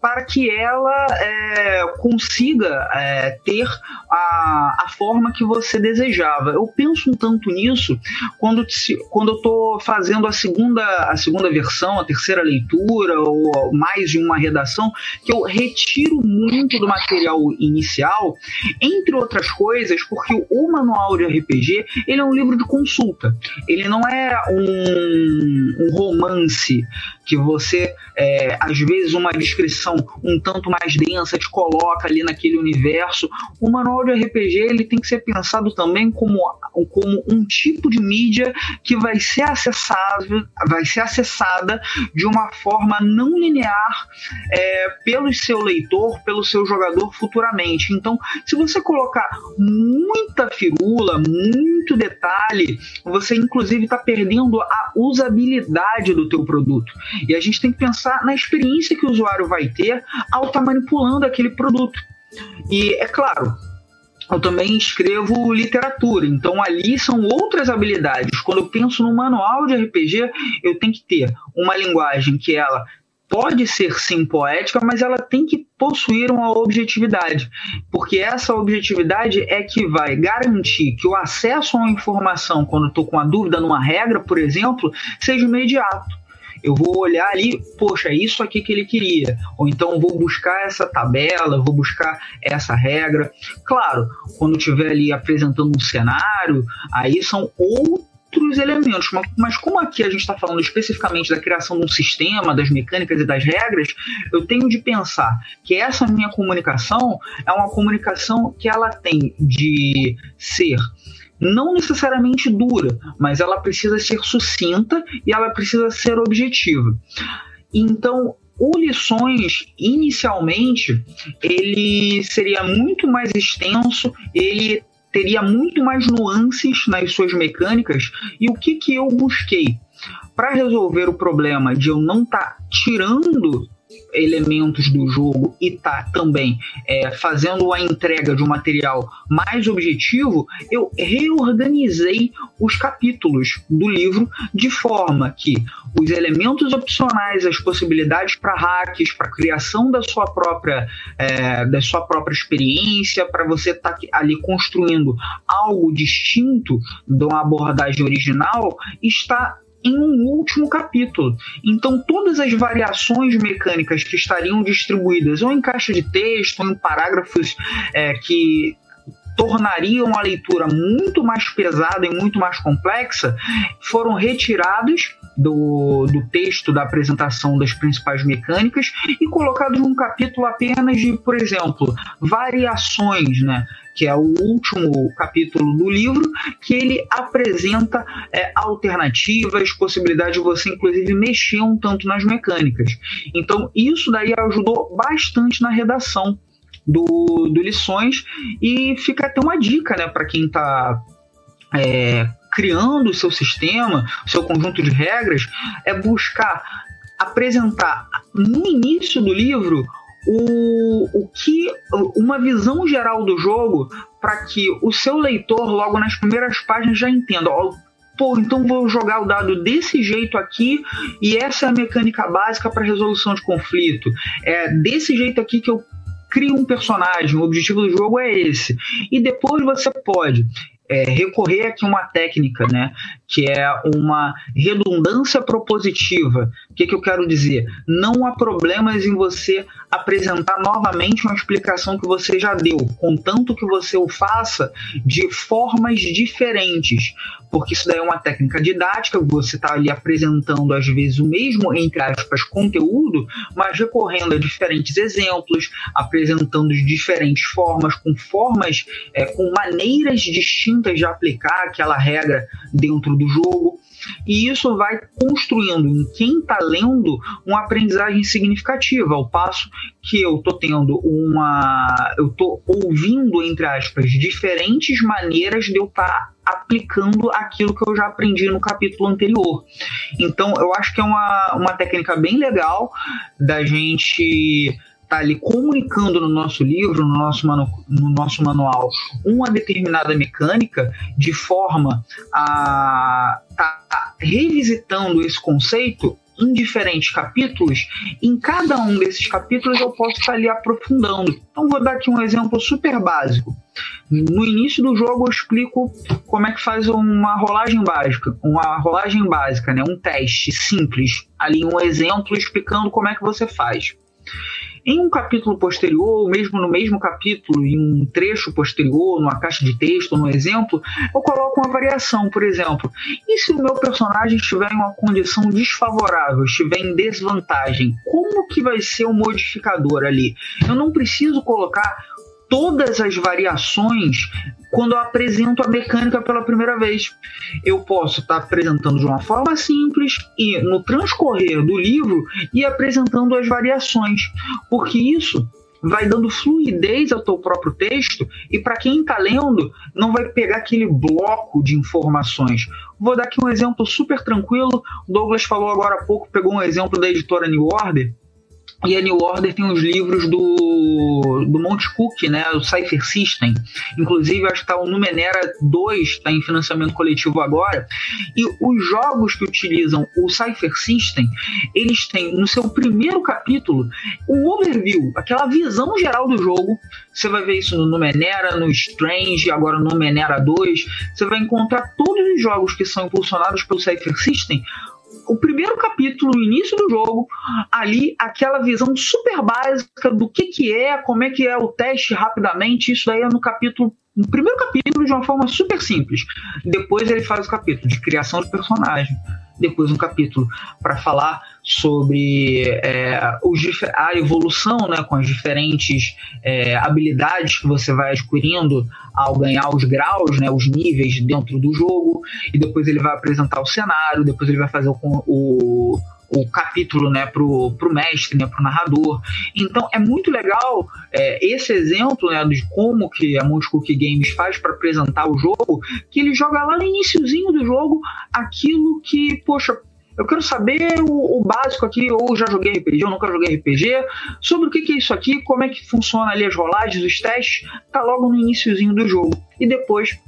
para que ela é, consiga é, ter a, a forma que você desejava. Eu penso um tanto nisso quando, quando eu estou fazendo a segunda, a segunda versão, a terceira leitura, ou mais de uma redação, que eu retiro muito do material inicial, entre outras coisas, porque o manual de RPG ele é um livro de consulta. Ele não é um, um romance que você, é, às vezes, uma descrição um tanto mais densa te coloca ali naquele universo. O manual de RPG ele tem que ser pensado também como, como um tipo de mídia que vai ser acessável, vai ser acessada de uma forma não linear é, pelo seu leitor, pelo seu jogador futuramente. Então, se você colocar muita firula, muito detalhe, você inclusive está perdendo a usabilidade do teu produto. E a gente tem que pensar na experiência que o usuário vai ter ao estar tá manipulando aquele produto. E é claro, eu também escrevo literatura, então ali são outras habilidades. Quando eu penso no manual de RPG, eu tenho que ter uma linguagem que ela pode ser sim poética, mas ela tem que possuir uma objetividade, porque essa objetividade é que vai garantir que o acesso a uma informação, quando estou com uma dúvida numa regra, por exemplo, seja imediato eu vou olhar ali, poxa, é isso aqui que ele queria. Ou então vou buscar essa tabela, vou buscar essa regra. Claro, quando estiver ali apresentando um cenário, aí são outros outros elementos, mas como aqui a gente está falando especificamente da criação de um sistema, das mecânicas e das regras, eu tenho de pensar que essa minha comunicação é uma comunicação que ela tem de ser não necessariamente dura, mas ela precisa ser sucinta e ela precisa ser objetiva. Então, o Lições, inicialmente, ele seria muito mais extenso, ele teria muito mais nuances nas suas mecânicas. E o que, que eu busquei? Para resolver o problema de eu não estar tá tirando elementos do jogo e tá também é, fazendo a entrega de um material mais objetivo, eu reorganizei os capítulos do livro de forma que os elementos opcionais, as possibilidades para hacks, para criação da sua própria é, da sua própria experiência, para você estar tá ali construindo algo distinto de uma abordagem original, está em um último capítulo. Então, todas as variações mecânicas que estariam distribuídas ou em caixa de texto, ou em parágrafos é, que tornariam a leitura muito mais pesada e muito mais complexa, foram retirados do, do texto da apresentação das principais mecânicas e colocados num capítulo apenas de, por exemplo, variações, né? Que é o último capítulo do livro, que ele apresenta é, alternativas, possibilidade de você, inclusive, mexer um tanto nas mecânicas. Então, isso daí ajudou bastante na redação do, do Lições e fica até uma dica né, para quem está é, criando o seu sistema, o seu conjunto de regras, é buscar apresentar no início do livro o, o que uma visão geral do jogo para que o seu leitor logo nas primeiras páginas já entenda ó, pô, então vou jogar o dado desse jeito aqui e essa é a mecânica básica para resolução de conflito é desse jeito aqui que eu crio um personagem o objetivo do jogo é esse e depois você pode é, recorrer aqui a uma técnica, né, que é uma redundância propositiva. O que, que eu quero dizer? Não há problemas em você apresentar novamente uma explicação que você já deu, contanto que você o faça de formas diferentes, porque isso daí é uma técnica didática, você está ali apresentando às vezes o mesmo, entre aspas, conteúdo, mas recorrendo a diferentes exemplos, apresentando de diferentes formas, com formas, é, com maneiras distintas de aplicar aquela regra dentro do jogo. E isso vai construindo em quem está lendo uma aprendizagem significativa, ao passo que eu estou tendo uma. Eu estou ouvindo, entre aspas, diferentes maneiras de eu estar tá aplicando aquilo que eu já aprendi no capítulo anterior. Então, eu acho que é uma, uma técnica bem legal da gente está ali comunicando no nosso livro, no nosso, manu, no nosso manual, uma determinada mecânica de forma a estar tá revisitando esse conceito em diferentes capítulos, em cada um desses capítulos eu posso estar ali aprofundando. Então vou dar aqui um exemplo super básico. No início do jogo eu explico como é que faz uma rolagem básica, uma rolagem básica, né? um teste simples, ali um exemplo explicando como é que você faz. Em um capítulo posterior, ou mesmo no mesmo capítulo, em um trecho posterior, numa caixa de texto, no exemplo, eu coloco uma variação, por exemplo. E se o meu personagem estiver em uma condição desfavorável, estiver em desvantagem, como que vai ser o modificador ali? Eu não preciso colocar todas as variações quando eu apresento a mecânica pela primeira vez. Eu posso estar apresentando de uma forma simples e no transcorrer do livro e apresentando as variações, porque isso vai dando fluidez ao teu próprio texto e para quem está lendo não vai pegar aquele bloco de informações. Vou dar aqui um exemplo super tranquilo. O Douglas falou agora há pouco, pegou um exemplo da editora New Order e a New Order tem os livros do, do Monte Cook, né, o Cypher System. Inclusive, acho que está o Numenera 2, está em financiamento coletivo agora. E os jogos que utilizam o Cypher System, eles têm no seu primeiro capítulo um overview, aquela visão geral do jogo. Você vai ver isso no Numenera, no Strange, agora no Numenera 2. Você vai encontrar todos os jogos que são impulsionados pelo Cypher System o primeiro capítulo, o início do jogo, ali aquela visão super básica do que, que é, como é que é o teste rapidamente. Isso daí é no capítulo no primeiro capítulo de uma forma super simples. Depois ele faz o capítulo de criação de personagem. Depois um capítulo para falar sobre é, os, a evolução né, com as diferentes é, habilidades que você vai adquirindo ao ganhar os graus, né, os níveis dentro do jogo. E depois ele vai apresentar o cenário, depois ele vai fazer o, o o capítulo né, pro, pro mestre, né, pro narrador. Então é muito legal é, esse exemplo né, de como que a Monte Games faz para apresentar o jogo, que ele joga lá no iníciozinho do jogo aquilo que, poxa, eu quero saber o, o, básico aqui, ou já joguei RPG, ou nunca joguei RPG, sobre o que, que, é isso aqui, como é que funciona ali as rolagens, os testes, tá logo no iníciozinho do jogo. E depois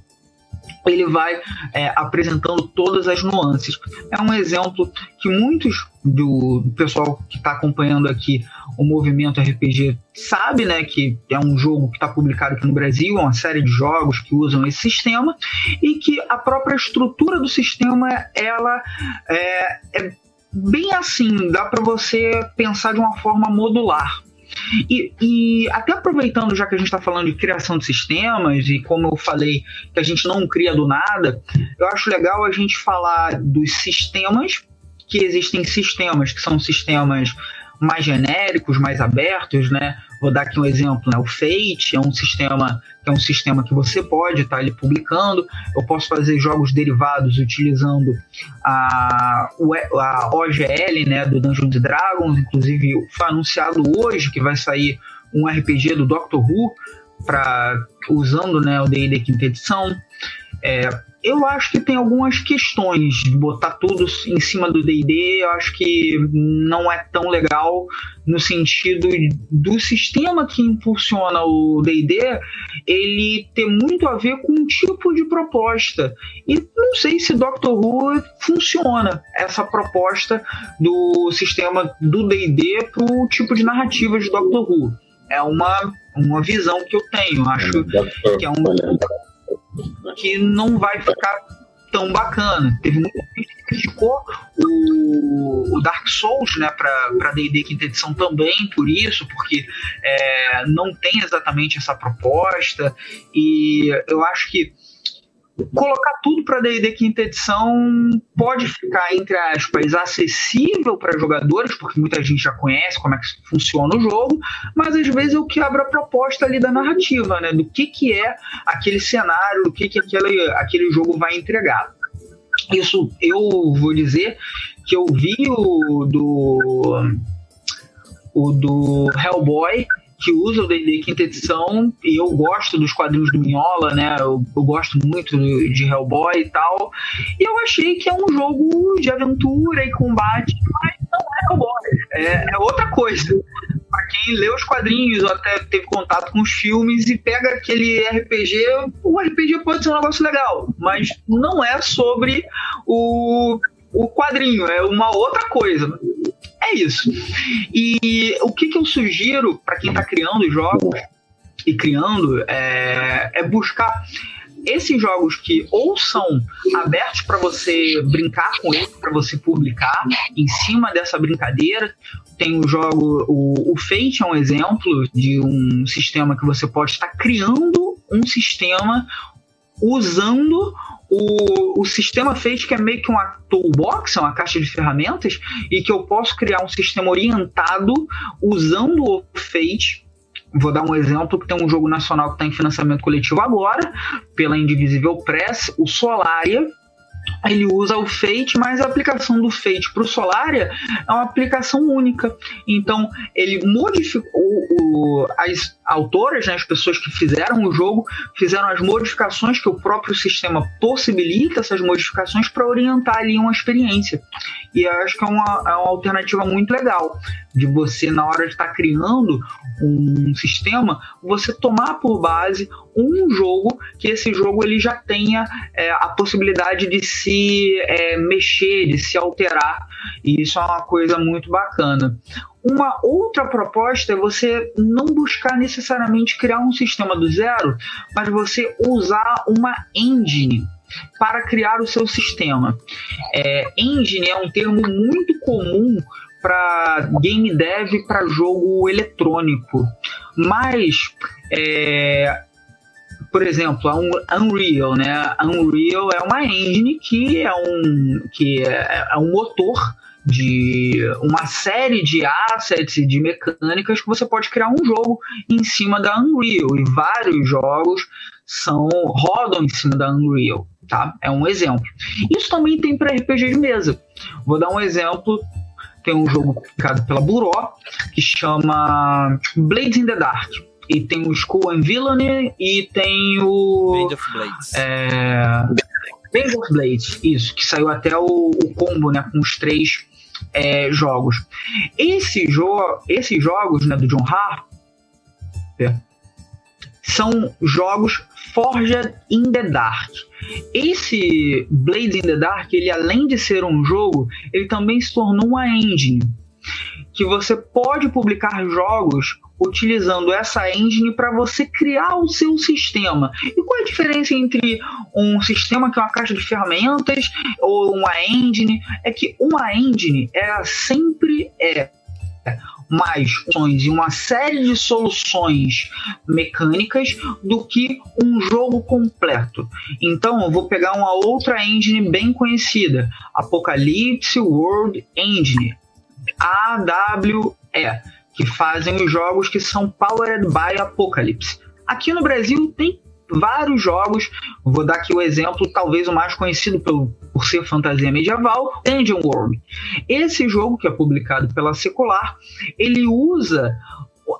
ele vai é, apresentando todas as nuances. É um exemplo que muitos do, pessoal que está acompanhando aqui o movimento RPG sabe, né, que é um jogo que está publicado aqui no Brasil, é uma série de jogos que usam esse sistema e que a própria estrutura do sistema ela é, é bem assim, dá para você pensar de uma forma modular. E, e, até aproveitando, já que a gente está falando de criação de sistemas, e como eu falei que a gente não cria do nada, eu acho legal a gente falar dos sistemas, que existem sistemas que são sistemas mais genéricos, mais abertos, né? Vou dar aqui um exemplo, né? O Fate é um sistema que é um sistema que você pode estar tá ali publicando. Eu posso fazer jogos derivados utilizando a, a OGL, né, do Dungeons Dragons. Inclusive, foi anunciado hoje que vai sair um RPG do Doctor Who para usando né, o D&D quinta edição. É, eu acho que tem algumas questões de botar tudo em cima do D&D, eu acho que não é tão legal no sentido do sistema que impulsiona o D&D, ele ter muito a ver com um tipo de proposta. E não sei se Doctor Who funciona essa proposta do sistema do D&D para o tipo de narrativa de Doctor Who. É uma, uma visão que eu tenho, acho é, que é um que não vai ficar tão bacana. Teve muita gente que criticou o, o, Dark Souls, né, para D&D quinta edição também por isso, porque é, não tem exatamente essa proposta e eu acho que colocar tudo para D&D quinta edição pode ficar entre aspas acessível para jogadores porque muita gente já conhece como é que funciona o jogo mas às vezes é o que abre a proposta ali da narrativa né? Do que que é aquele cenário do que que aquele, aquele jogo vai entregar. Isso eu vou dizer que eu vi o do o do Hellboy que usa o D&D quinta edição e eu gosto dos quadrinhos do Minhola, né? Eu, eu, gosto muito de Hellboy e tal. E eu achei que é um jogo de aventura e combate, mas não é Hellboy. É, é outra coisa. Pra quem lê os quadrinhos ou até teve contato com os filmes e pega aquele RPG, o RPG pode ser um negócio legal, mas não é sobre o, o quadrinho, é uma outra coisa. É isso. E o que, que eu sugiro para quem está criando jogos e criando é, é buscar esses jogos que ou são abertos para você brincar com eles, para você publicar em cima dessa brincadeira. Tem o jogo, o, o Fate é um exemplo de um sistema que você pode estar criando um sistema usando o, o sistema Fate que é meio que uma toolbox, é uma caixa de ferramentas, e que eu posso criar um sistema orientado usando o Fate Vou dar um exemplo que tem um jogo nacional que está em financiamento coletivo agora, pela Indivisível Press, o Solaria, ele usa o Fate, mas a aplicação do Fate para o Solaria é uma aplicação única. Então, ele modificou o, as autoras, né, as pessoas que fizeram o jogo, fizeram as modificações que o próprio sistema possibilita essas modificações para orientar ali uma experiência. E eu acho que é uma, é uma alternativa muito legal de você, na hora de estar tá criando um sistema, você tomar por base um jogo que esse jogo ele já tenha é, a possibilidade de se é, mexer, de se alterar. E isso é uma coisa muito bacana. Uma outra proposta é você não buscar necessariamente criar um sistema do zero, mas você usar uma engine para criar o seu sistema. É, engine é um termo muito comum para game dev para jogo eletrônico, mas é, por exemplo, a Unreal, né? A Unreal é uma engine que é um, que é, é um motor de uma série de assets e de mecânicas que você pode criar um jogo em cima da Unreal e vários jogos são rodam em cima da Unreal, tá? É um exemplo. Isso também tem para RPG de mesa. Vou dar um exemplo. Tem um jogo publicado pela Buró que chama Blades in the Dark. E tem o School and Villainy e tem o. Band of Blades. É... Band of Blades, isso, que saiu até o, o combo, né? Com os três é, jogos. Esse jo esses jogos né, do John Harper são jogos Forged in the Dark. Esse Blades in the Dark, ele além de ser um jogo, ele também se tornou uma engine que você pode publicar jogos utilizando essa engine para você criar o seu sistema. E qual é a diferença entre um sistema que é uma caixa de ferramentas ou uma engine? É que uma engine ela sempre é mais opções e uma série de soluções mecânicas do que um jogo completo. Então, eu vou pegar uma outra engine bem conhecida, Apocalypse World Engine, AWE que fazem os jogos que são Powered by Apocalypse. Aqui no Brasil tem vários jogos, vou dar aqui o exemplo, talvez o mais conhecido pelo, por ser fantasia medieval, Dungeon World. Esse jogo, que é publicado pela Secular, ele usa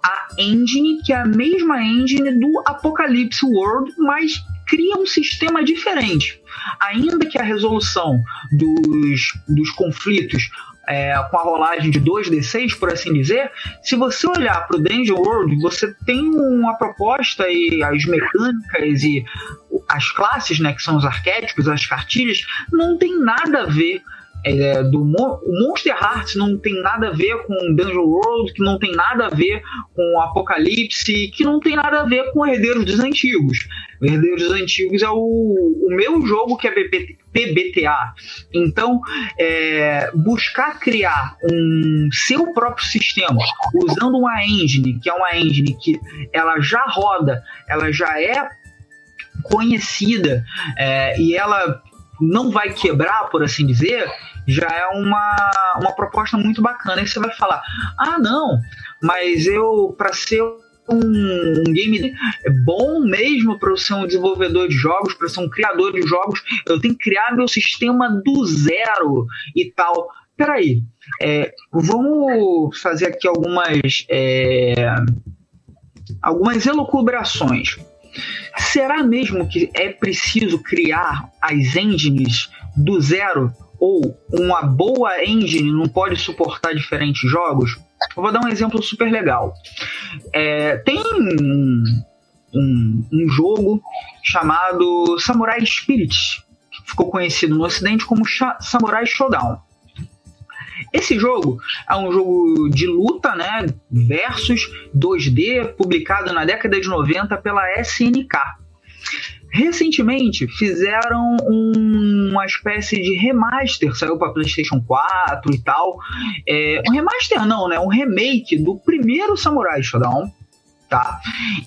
a engine, que é a mesma engine do Apocalypse World, mas cria um sistema diferente. Ainda que a resolução dos, dos conflitos é, com a rolagem de 2d6, por assim dizer, se você olhar para o Dungeon World, você tem uma proposta e as mecânicas e as classes, né, que são os arquétipos, as cartilhas, não tem nada a ver é, do o Monster Hearts não tem nada a ver com Dungeon World, que não tem nada a ver com Apocalipse, que não tem nada a ver com Herdeiros dos Antigos. Herdeiros dos Antigos é o, o meu jogo que é PBTA. Então, é, buscar criar um seu próprio sistema usando uma engine, que é uma engine que ela já roda, ela já é conhecida é, e ela não vai quebrar, por assim dizer, já é uma, uma proposta muito bacana. Aí você vai falar: ah, não, mas eu, para ser um, um game é bom mesmo para eu ser um desenvolvedor de jogos, para ser um criador de jogos, eu tenho que criar meu sistema do zero e tal. Peraí, é, vamos fazer aqui algumas, é, algumas elucubrações. Será mesmo que é preciso criar as engines do zero ou uma boa engine não pode suportar diferentes jogos, eu vou dar um exemplo super legal. É, tem um, um, um, jogo chamado Samurai Spirit, que ficou conhecido no ocidente como Samurai Showdown. Esse jogo é um jogo de luta, né, versus 2D, publicado na década de 90 pela SNK. Recentemente fizeram um, uma espécie de remaster, saiu para PlayStation 4 e tal. É, um remaster não, né? Um remake do primeiro Samurai Shodown. Tá?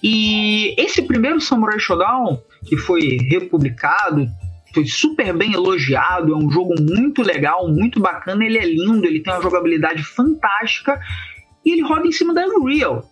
E esse primeiro Samurai Shodown, que foi republicado, foi super bem elogiado, é um jogo muito legal, muito bacana, ele é lindo, ele tem uma jogabilidade fantástica e ele roda em cima da Unreal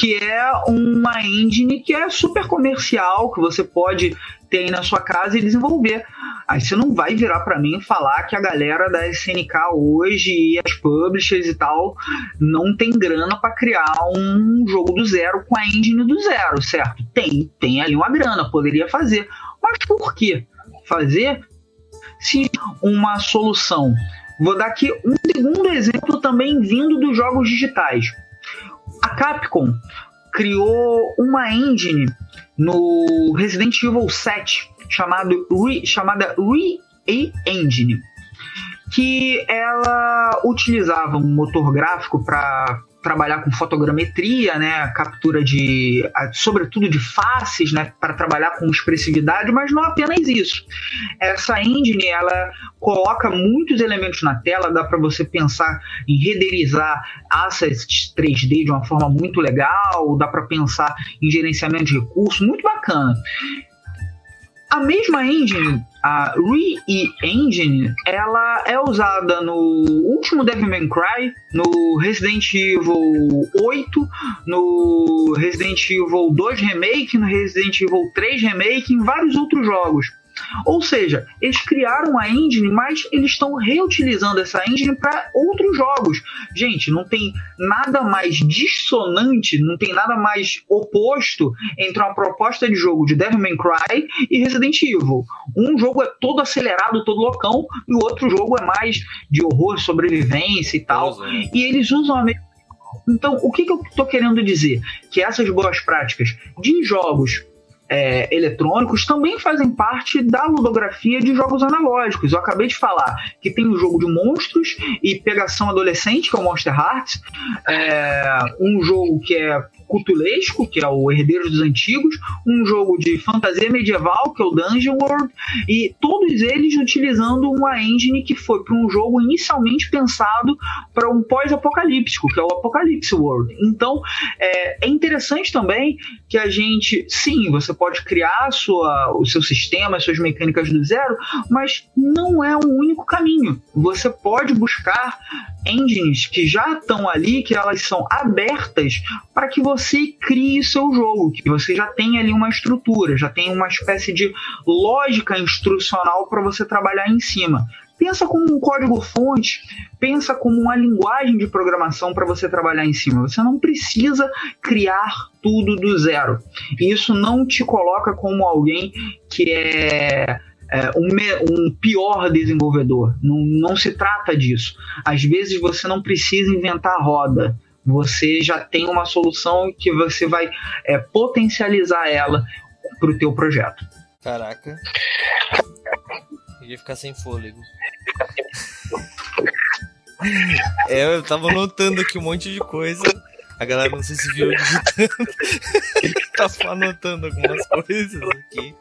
que é uma engine que é super comercial, que você pode ter aí na sua casa e desenvolver. Aí você não vai virar para mim falar que a galera da SNK hoje e as publishers e tal não tem grana para criar um jogo do zero com a engine do zero, certo? Tem, tem ali uma grana, poderia fazer. Mas por que fazer se uma solução? Vou dar aqui um segundo exemplo também vindo dos jogos digitais a Capcom criou uma engine no Resident Evil 7 chamado Re, chamada Re-Engine. que ela utilizava um motor gráfico para trabalhar com fotogrametria, né, captura de, sobretudo de faces, né, para trabalhar com expressividade, mas não apenas isso. Essa engine, ela coloca muitos elementos na tela, dá para você pensar em renderizar assets 3D de uma forma muito legal, dá para pensar em gerenciamento de recursos, muito bacana. A mesma engine, a Re-Engine, ela é usada no último Devil May Cry, no Resident Evil 8, no Resident Evil 2 Remake, no Resident Evil 3 Remake, em vários outros jogos. Ou seja, eles criaram a engine, mas eles estão reutilizando essa engine para outros jogos. Gente, não tem nada mais dissonante, não tem nada mais oposto entre uma proposta de jogo de Devil May Cry e Resident Evil. Um jogo é todo acelerado, todo loucão, e o outro jogo é mais de horror, sobrevivência e tal. É. E eles usam a mesma então, o que, que eu estou querendo dizer? Que essas boas práticas de jogos é, eletrônicos também fazem parte da ludografia de jogos analógicos. Eu acabei de falar que tem o um jogo de monstros e pegação adolescente, que é o Monster Hearts, é, um jogo que é cutulesco, que é o Herdeiro dos Antigos, um jogo de fantasia medieval, que é o Dungeon World, e todos eles utilizando uma engine que foi para um jogo inicialmente pensado para um pós-apocalíptico, que é o Apocalypse World. Então, é, é, interessante também que a gente, sim, você pode criar sua, o seu sistema, as suas mecânicas do zero, mas não é o único caminho. Você pode buscar engines que já estão ali, que elas são abertas para que você crie seu jogo, que você já tem ali uma estrutura, já tem uma espécie de lógica instrucional para você trabalhar em cima. Pensa como um código-fonte, pensa como uma linguagem de programação para você trabalhar em cima. Você não precisa criar tudo do zero. Isso não te coloca como alguém que é é, um, um, pior desenvolvedor. Não, não se trata disso. Às vezes você não precisa inventar a roda. Você já tem uma solução que você vai é, potencializar ela para o teu projeto. Caraca. Eu ia ficar sem fôlego. É, eu tava anotando aqui um monte de coisa. A galera não sei se viu digitando. Ele tava anotando algumas coisas aqui.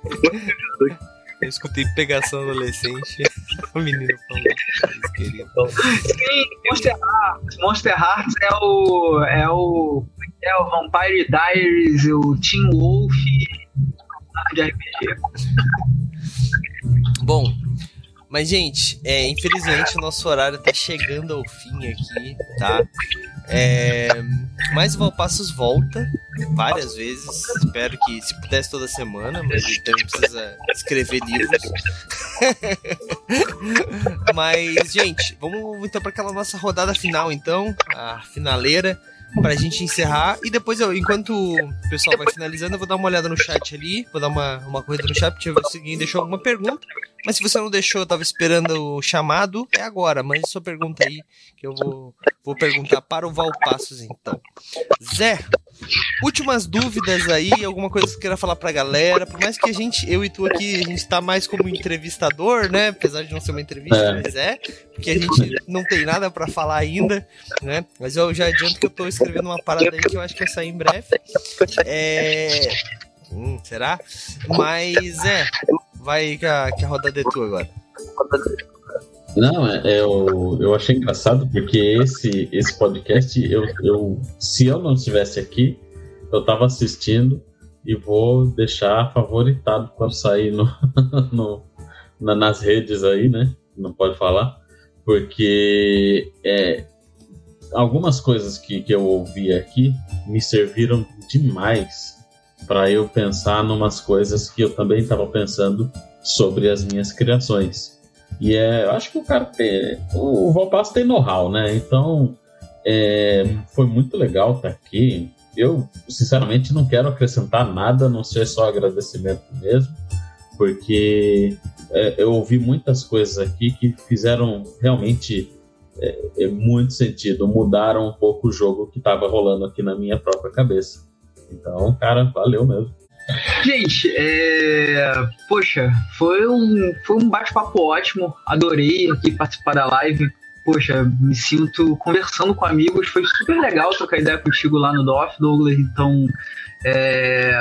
Eu escutei pegação adolescente. o menino falando. querido. Sim, Monster Hearts. Monster Hearts é o. É o. É o Vampire Diaries, o Team Wolf de RPG. Bom, mas, gente, é, infelizmente o nosso horário tá chegando ao fim aqui, tá? É, mas o Valpassos volta várias vezes. Espero que se pudesse toda semana, mas ele também precisa escrever livros. mas, gente, vamos então para aquela nossa rodada final, então, a finaleira pra gente encerrar. E depois, eu, enquanto o pessoal vai finalizando, eu vou dar uma olhada no chat ali. Vou dar uma, uma corrida no chat, deixa eu ver se alguém deixou alguma pergunta. Mas se você não deixou, eu tava esperando o chamado, é agora. Mande sua pergunta aí, que eu vou, vou perguntar para o Valpassos, então. Zé, últimas dúvidas aí, alguma coisa que você queira falar pra galera. Por mais que a gente, eu e tu aqui, a gente tá mais como entrevistador, né? Apesar de não ser uma entrevista, é. mas é. Porque a gente não tem nada para falar ainda, né? Mas eu já adianto que eu tô escrevendo uma parada aí que eu acho que vai sair em breve. É. Hum, será? Mas é. Vai que a, que a rodada é tua agora. Não, é, é, eu, eu achei engraçado porque esse, esse podcast, eu, eu, se eu não estivesse aqui, eu estava assistindo e vou deixar favoritado quando sair no, no, na, nas redes aí, né? Não pode falar, porque é, algumas coisas que, que eu ouvi aqui me serviram demais para eu pensar numas coisas que eu também estava pensando sobre as minhas criações. E é, eu acho que o cara tem. O Valpasso tem know-how, né? Então é, foi muito legal estar aqui. Eu, sinceramente, não quero acrescentar nada, a não ser só agradecimento mesmo, porque é, eu ouvi muitas coisas aqui que fizeram realmente é, é muito sentido, mudaram um pouco o jogo que estava rolando aqui na minha própria cabeça. Então, cara, valeu mesmo. Gente, é... poxa, foi um, foi um bate-papo ótimo. Adorei aqui participar da live. Poxa, me sinto conversando com amigos. Foi super legal trocar ideia contigo lá no DOF, Douglas. Então, é...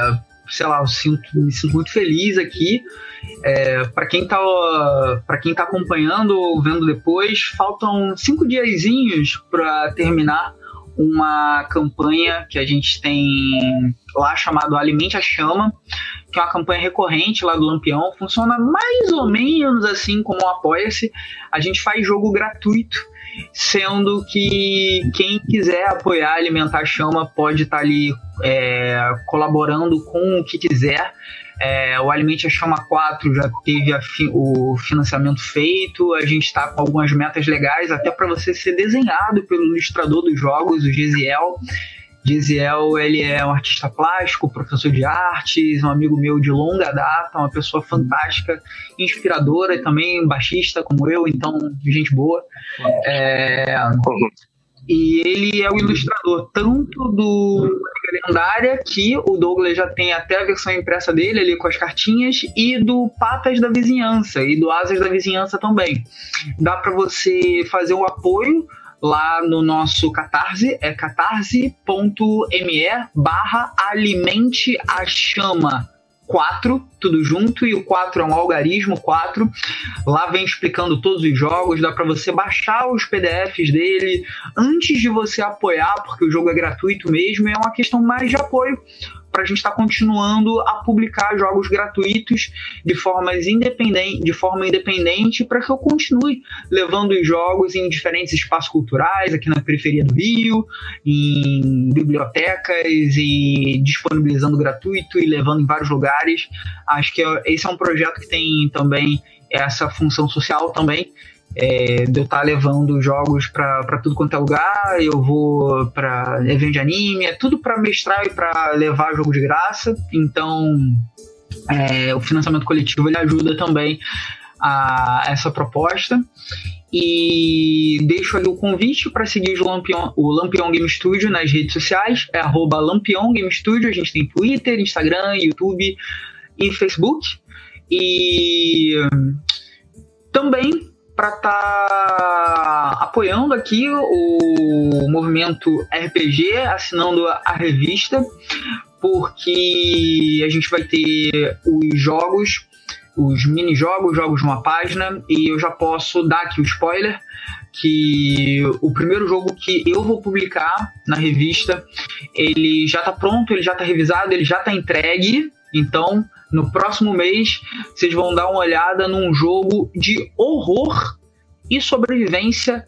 sei lá, eu sinto, me sinto muito feliz aqui. É, para quem tá para quem tá acompanhando ou vendo depois, faltam cinco diazinhos para terminar uma campanha que a gente tem lá chamado Alimente a Chama, que é uma campanha recorrente lá do Lampião. Funciona mais ou menos assim como o Apoia-se. A gente faz jogo gratuito, sendo que quem quiser apoiar Alimentar a Chama pode estar tá ali é, colaborando com o que quiser. É, o Alimente a Chama 4 já teve fi, o financiamento feito, a gente está com algumas metas legais, até para você ser desenhado pelo ilustrador dos jogos, o Gesiel. Gesiel, ele é um artista plástico, professor de artes, um amigo meu de longa data, uma pessoa fantástica, inspiradora e também baixista como eu, então gente boa. É, e ele é o ilustrador tanto do Lendária, que o Douglas já tem até a versão impressa dele ali com as cartinhas, e do Patas da Vizinhança e do Asas da Vizinhança também. Dá para você fazer o apoio lá no nosso Catarse, é catarse.me barra alimente a chama 4, tudo junto, e o 4 é um algarismo 4. Lá vem explicando todos os jogos, dá para você baixar os PDFs dele antes de você apoiar, porque o jogo é gratuito mesmo, é uma questão mais de apoio para a gente estar tá continuando a publicar jogos gratuitos de formas independente, de forma independente, para que eu continue levando os jogos em diferentes espaços culturais aqui na periferia do Rio, em bibliotecas e disponibilizando gratuito e levando em vários lugares. Acho que esse é um projeto que tem também essa função social também é, de eu estar tá levando jogos para tudo quanto é lugar, eu vou para evento de anime, é tudo para mestrar e para levar jogo de graça. Então, é, o financiamento coletivo ele ajuda também a essa proposta. E deixo ali o convite para seguir Lampion, o Lampion Game Studio nas redes sociais, é arroba Lampion Game Studio, a gente tem Twitter, Instagram, YouTube e Facebook. E também para estar tá apoiando aqui o movimento RPG, assinando a revista, porque a gente vai ter os jogos, os mini-jogos, jogos numa página, e eu já posso dar aqui o spoiler que o primeiro jogo que eu vou publicar na revista, ele já está pronto, ele já está revisado, ele já está entregue, então no próximo mês, vocês vão dar uma olhada num jogo de horror e sobrevivência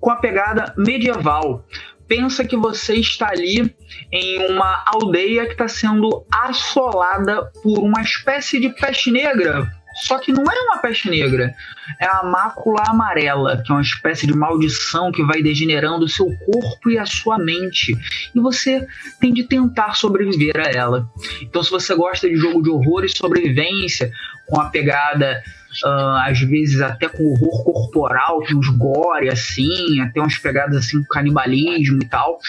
com a pegada medieval. Pensa que você está ali em uma aldeia que está sendo assolada por uma espécie de peste negra, só que não é uma peste negra, é a mácula amarela, que é uma espécie de maldição que vai degenerando o seu corpo e a sua mente. E você tem de tentar sobreviver a ela. Então, se você gosta de jogo de horror e sobrevivência, com a pegada Uh, às vezes até com horror corporal, tem uns gore assim, até umas pegadas assim com canibalismo e tal.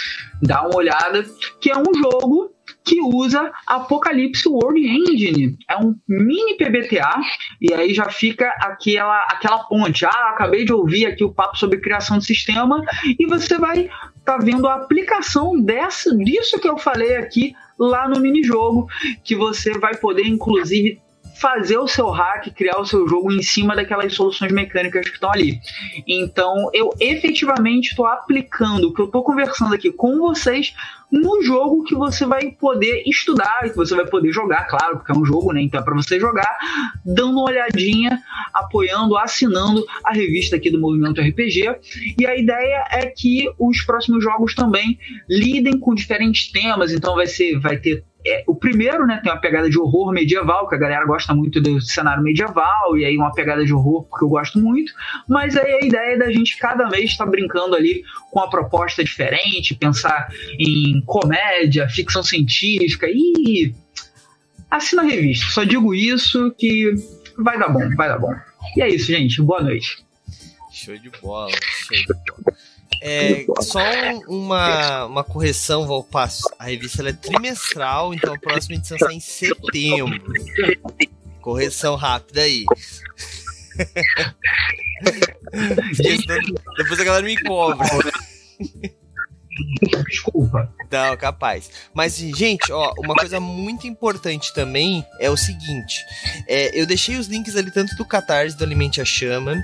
Dá uma olhada, que é um jogo que usa Apocalypse World Engine. É um mini PBTA, e aí já fica aquela, aquela ponte. Ah, acabei de ouvir aqui o papo sobre criação de sistema, e você vai tá vendo a aplicação dessa, disso que eu falei aqui lá no mini jogo, que você vai poder, inclusive, fazer o seu hack, criar o seu jogo em cima daquelas soluções mecânicas que estão ali. Então, eu efetivamente estou aplicando o que eu estou conversando aqui com vocês no jogo que você vai poder estudar, que você vai poder jogar, claro, porque é um jogo, né? Então é para você jogar, dando uma olhadinha, apoiando, assinando a revista aqui do Movimento RPG. E a ideia é que os próximos jogos também lidem com diferentes temas, então vai ser vai ter é, o primeiro, né, tem uma pegada de horror medieval, que a galera gosta muito do cenário medieval, e aí uma pegada de horror, porque eu gosto muito, mas aí a ideia é da gente cada mês estar tá brincando ali com uma proposta diferente, pensar em comédia, ficção científica, e assina a revista. Só digo isso que vai dar bom, vai dar bom. E é isso, gente. Boa noite. Show de bola, show de bola. É, só uma, uma correção, Valpasso. A revista é trimestral, então a próxima edição sai em setembro. Correção rápida aí. Depois a galera me cobra. Desculpa. Não, capaz. Mas, gente, ó, uma coisa muito importante também é o seguinte: é, eu deixei os links ali tanto do Catarse do Alimente a Chama,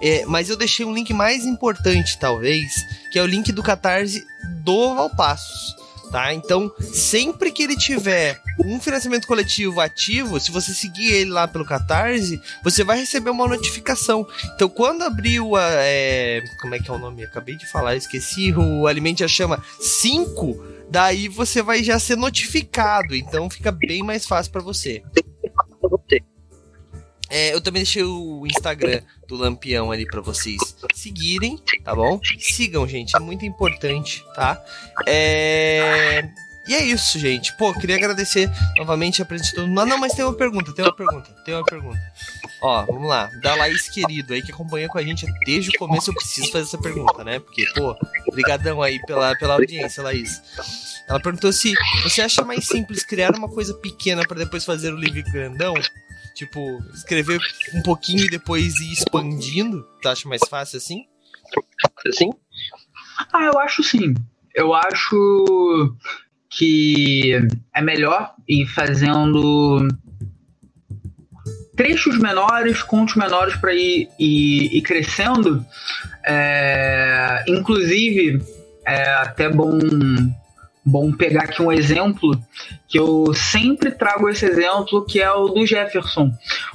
é, mas eu deixei um link mais importante, talvez, que é o link do Catarse do Valpassos tá? Então, sempre que ele tiver um financiamento coletivo ativo, se você seguir ele lá pelo Catarse, você vai receber uma notificação. Então, quando abriu a. É, como é que é o nome? Acabei de falar, esqueci. O Alimente a Chama 5, daí você vai já ser notificado. Então, fica bem mais fácil para você. É, eu também deixei o Instagram do Lampião ali para vocês seguirem, tá bom? Sigam, gente, é muito importante, tá? É... E é isso, gente. Pô, queria agradecer novamente a presença de todo mundo. Ah, não, mas tem uma pergunta, tem uma pergunta, tem uma pergunta. Ó, vamos lá. Da Laís Querido aí, que acompanha com a gente desde o começo, eu preciso fazer essa pergunta, né? Porque, pô, brigadão aí pela, pela audiência, Laís. Ela perguntou se você acha mais simples criar uma coisa pequena para depois fazer o livro grandão Tipo, escrever um pouquinho e depois ir expandindo? Tu acha mais fácil assim? Sim. Ah, eu acho sim. Eu acho que é melhor ir fazendo trechos menores, contos menores para ir, ir, ir, crescendo. É, inclusive, é até bom bom pegar aqui um exemplo que eu sempre trago esse exemplo que é o do Jefferson.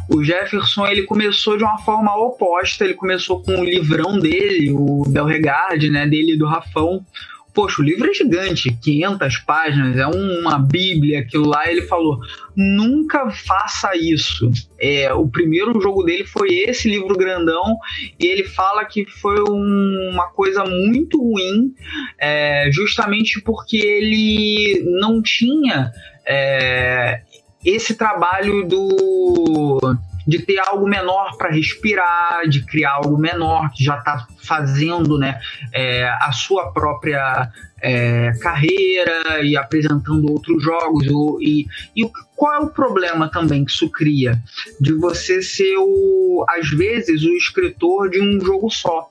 O Jefferson ele começou de uma forma oposta, ele começou com o livrão dele, o Del Regard, né, dele do Rafão, Poxa, o livro é gigante, 500 páginas, é uma bíblia, aquilo lá. Ele falou: nunca faça isso. É, o primeiro jogo dele foi esse livro grandão, e ele fala que foi um, uma coisa muito ruim, é, justamente porque ele não tinha é, esse trabalho do de ter algo menor para respirar, de criar algo menor que já está fazendo né, é, a sua própria é, carreira e apresentando outros jogos. e, e qual é o problema também que isso cria? De você ser, o, às vezes, o escritor de um jogo só.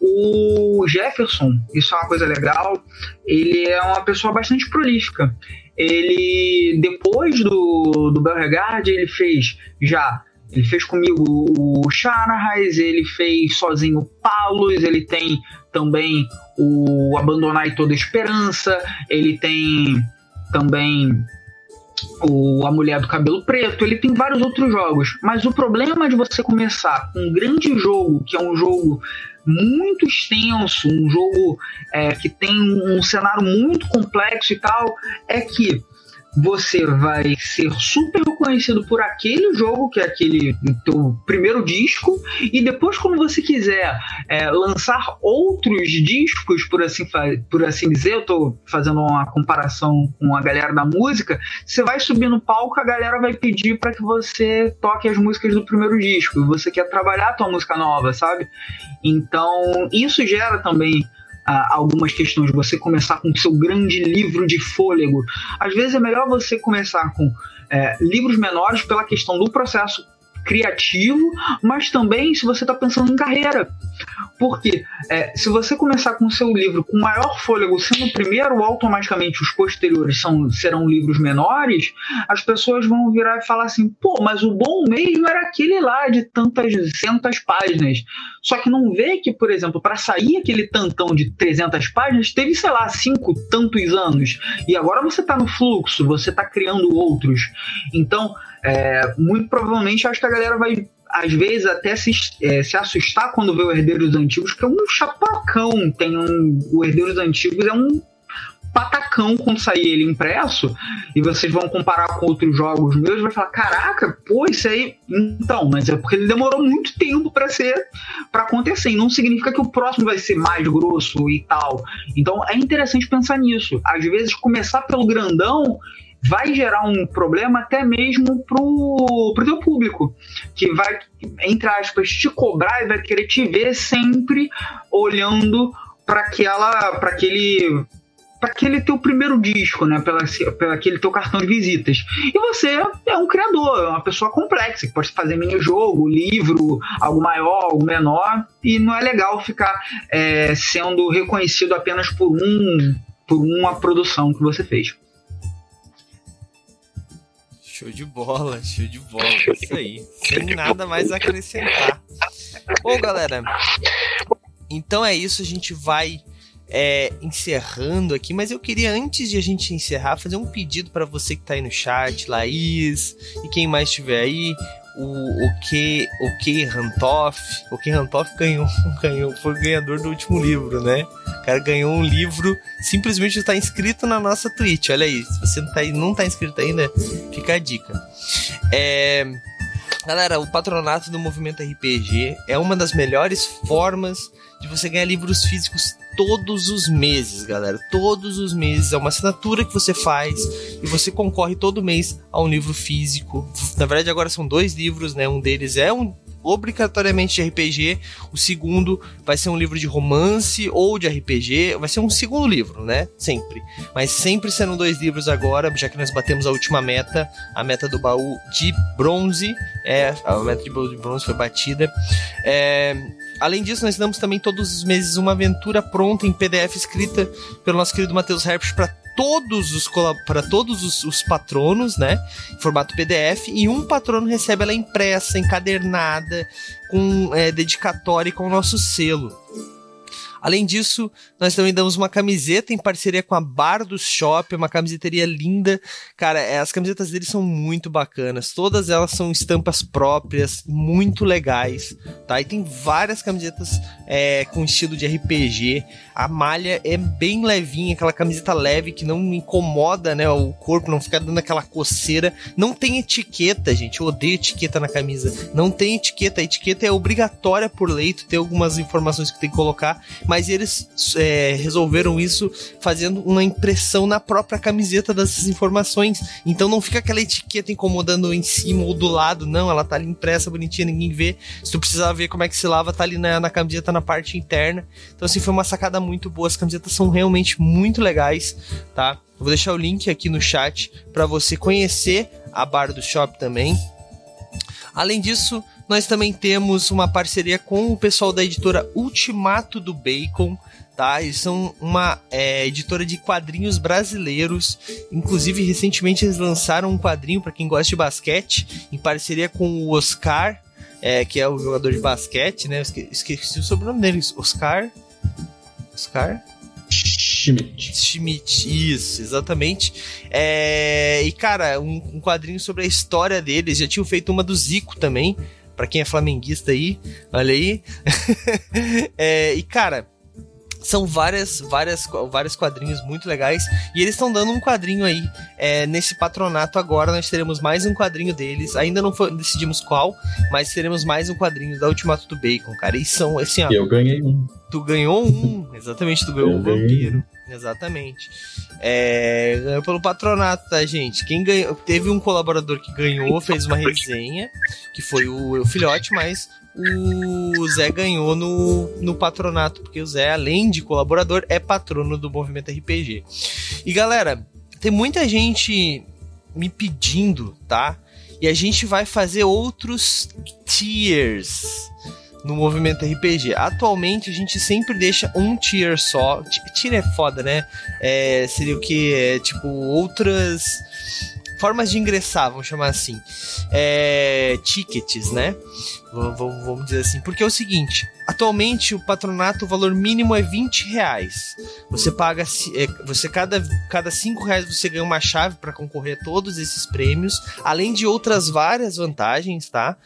O Jefferson, isso é uma coisa legal, ele é uma pessoa bastante prolífica. Ele, depois do, do Belregard, ele fez já ele fez comigo o Shanahan, ele fez sozinho o Palos, ele tem também o Abandonar e Toda Esperança, ele tem também o A Mulher do Cabelo Preto, ele tem vários outros jogos. Mas o problema de você começar com um grande jogo, que é um jogo muito extenso, um jogo é, que tem um cenário muito complexo e tal, é que você vai ser super reconhecido por aquele jogo, que é aquele teu primeiro disco, e depois, quando você quiser é, lançar outros discos, por assim, por assim dizer, eu estou fazendo uma comparação com a galera da música, você vai subir no palco, a galera vai pedir para que você toque as músicas do primeiro disco, e você quer trabalhar a tua música nova, sabe? Então, isso gera também algumas questões, você começar com o seu grande livro de fôlego. Às vezes é melhor você começar com é, livros menores pela questão do processo criativo, mas também se você está pensando em carreira. Porque é, se você começar com o seu livro com maior fôlego sendo o primeiro, automaticamente os posteriores são, serão livros menores, as pessoas vão virar e falar assim: pô, mas o bom mesmo era aquele lá de tantas, centas páginas. Só que não vê que, por exemplo, para sair aquele tantão de 300 páginas, teve, sei lá, cinco tantos anos. E agora você está no fluxo, você está criando outros. Então, é, muito provavelmente acho que a galera vai às vezes até se, é, se assustar quando vê o Herdeiros Antigos, que é um chapacão. Tem um, o Herdeiros Antigos é um patacão quando sair ele impresso e vocês vão comparar com outros jogos meus vai falar caraca pô isso aí então mas é porque ele demorou muito tempo para ser para acontecer e não significa que o próximo vai ser mais grosso e tal então é interessante pensar nisso às vezes começar pelo grandão vai gerar um problema até mesmo pro, pro teu público, que vai, entre aspas, te cobrar e vai querer te ver sempre olhando para aquela, para aquele para aquele teu primeiro disco, né? Pela, pela aquele teu cartão de visitas. E você é um criador, é uma pessoa complexa, que pode fazer mini-jogo, livro, algo maior, algo menor, e não é legal ficar é, sendo reconhecido apenas por um por uma produção que você fez. Show de bola, show de bola, isso aí. Sem nada mais a acrescentar. Bom, galera, então é isso, a gente vai é, encerrando aqui, mas eu queria, antes de a gente encerrar, fazer um pedido para você que tá aí no chat, Laís, e quem mais estiver aí, o, o que o que Rantoff, o que Rantoff ganhou, ganhou, foi o ganhador do último livro, né? O cara ganhou um livro, simplesmente está inscrito na nossa Twitch. Olha aí, se você não tá, não tá inscrito ainda, fica a dica. É, galera, o patronato do movimento RPG é uma das melhores formas de você ganhar livros físicos todos os meses, galera. Todos os meses. É uma assinatura que você faz e você concorre todo mês a um livro físico. Na verdade, agora são dois livros, né? Um deles é um obrigatoriamente de RPG. O segundo vai ser um livro de romance ou de RPG. Vai ser um segundo livro, né? Sempre. Mas sempre sendo dois livros agora, já que nós batemos a última meta, a meta do baú de bronze. É, a meta de baú de bronze foi batida. É, Além disso, nós damos também todos os meses uma aventura pronta em PDF escrita pelo nosso querido Matheus Herpes para todos os para todos os, os, patronos, né? Em formato PDF e um patrono recebe ela impressa, encadernada, com é, dedicatória e com o nosso selo. Além disso, nós também damos uma camiseta em parceria com a Bar do Shop, uma camiseteria linda. Cara, é, as camisetas deles são muito bacanas. Todas elas são estampas próprias, muito legais, tá? E tem várias camisetas é, com estilo de RPG. A malha é bem levinha, aquela camiseta leve que não incomoda, né? O corpo não fica dando aquela coceira. Não tem etiqueta, gente. Eu odeio etiqueta na camisa. Não tem etiqueta. A etiqueta é obrigatória por lei. Tu tem algumas informações que tem que colocar mas eles é, resolveram isso fazendo uma impressão na própria camiseta dessas informações. Então não fica aquela etiqueta incomodando em cima ou do lado, não, ela tá ali impressa bonitinha, ninguém vê. Se tu precisar ver como é que se lava, tá ali na, na camiseta na parte interna. Então assim, foi uma sacada muito boa, as camisetas são realmente muito legais, tá? Eu vou deixar o link aqui no chat para você conhecer a bar do shop também. Além disso, nós também temos uma parceria com o pessoal da editora Ultimato do Bacon. Tá? Eles são uma é, editora de quadrinhos brasileiros. Inclusive, recentemente eles lançaram um quadrinho para quem gosta de basquete, em parceria com o Oscar, é, que é o jogador de basquete, né? Esque esqueci o sobrenome dele, Oscar. Oscar? Schmidt. Schmidt, isso, exatamente. É, e, cara, um, um, quadrinho sobre a história deles. Já tinham feito uma do Zico também, para quem é flamenguista aí, olha aí. é, e cara, são várias, várias, vários quadrinhos muito legais. E eles estão dando um quadrinho aí é, nesse patronato agora. Nós teremos mais um quadrinho deles. Ainda não foi, decidimos qual, mas teremos mais um quadrinho da Ultimato do Bacon, cara. E são assim, ó. Eu ganhei um. Tu ganhou um, exatamente, tu ganhou um vampiro. Exatamente. É, ganhou pelo patronato, tá, gente? Quem ganhou. Teve um colaborador que ganhou, fez uma resenha, que foi o, o filhote, mas o Zé ganhou no, no patronato, porque o Zé, além de colaborador, é patrono do movimento RPG. E galera, tem muita gente me pedindo, tá? E a gente vai fazer outros tiers no movimento RPG. Atualmente a gente sempre deixa um tier só. Tier é foda, né? É, seria o que? É, tipo, outras formas de ingressar, vamos chamar assim. É, tickets, né? Vamos, vamos dizer assim. Porque é o seguinte: atualmente o patronato, o valor mínimo é 20 reais. Você paga. É, você cada, cada 5 reais você ganha uma chave para concorrer a todos esses prêmios, além de outras várias vantagens, tá?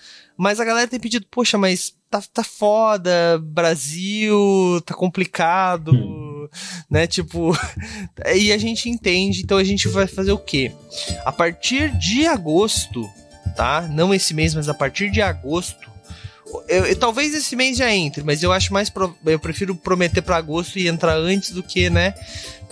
Mas a galera tem pedido, poxa, mas tá, tá foda, Brasil, tá complicado. Hum. Né, tipo, e a gente entende, então a gente vai fazer o quê? A partir de agosto, tá? Não esse mês, mas a partir de agosto, eu, eu, talvez esse mês já entre, mas eu acho mais. Pro, eu prefiro prometer para agosto e entrar antes do que, né?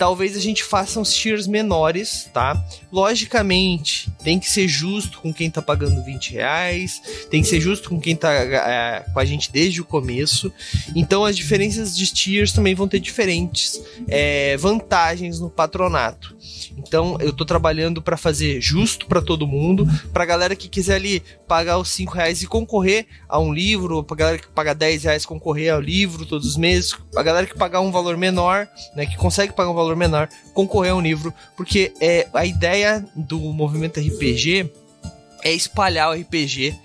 Talvez a gente faça uns tiers menores, tá? Logicamente, tem que ser justo com quem tá pagando 20 reais, tem que ser justo com quem tá é, com a gente desde o começo. Então as diferenças de tiers também vão ter diferentes é, vantagens no patronato. Então eu tô trabalhando para fazer justo para todo mundo, pra galera que quiser ali pagar os 5 reais e concorrer a um livro, pra galera que paga 10 reais concorrer ao livro todos os meses, a galera que pagar um valor menor, né, que consegue pagar um valor menor, concorrer a um livro, porque é a ideia do movimento RPG é espalhar o RPG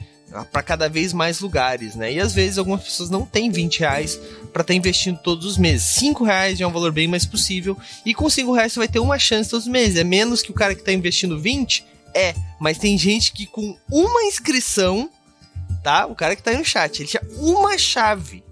para cada vez mais lugares, né? E às vezes algumas pessoas não têm 20 reais para estar tá investindo todos os meses. 5 reais é um valor bem mais possível. E com 5 reais você vai ter uma chance todos os meses. É menos que o cara que está investindo 20? É. Mas tem gente que com uma inscrição, tá? O cara que está aí no chat, ele tinha uma chave.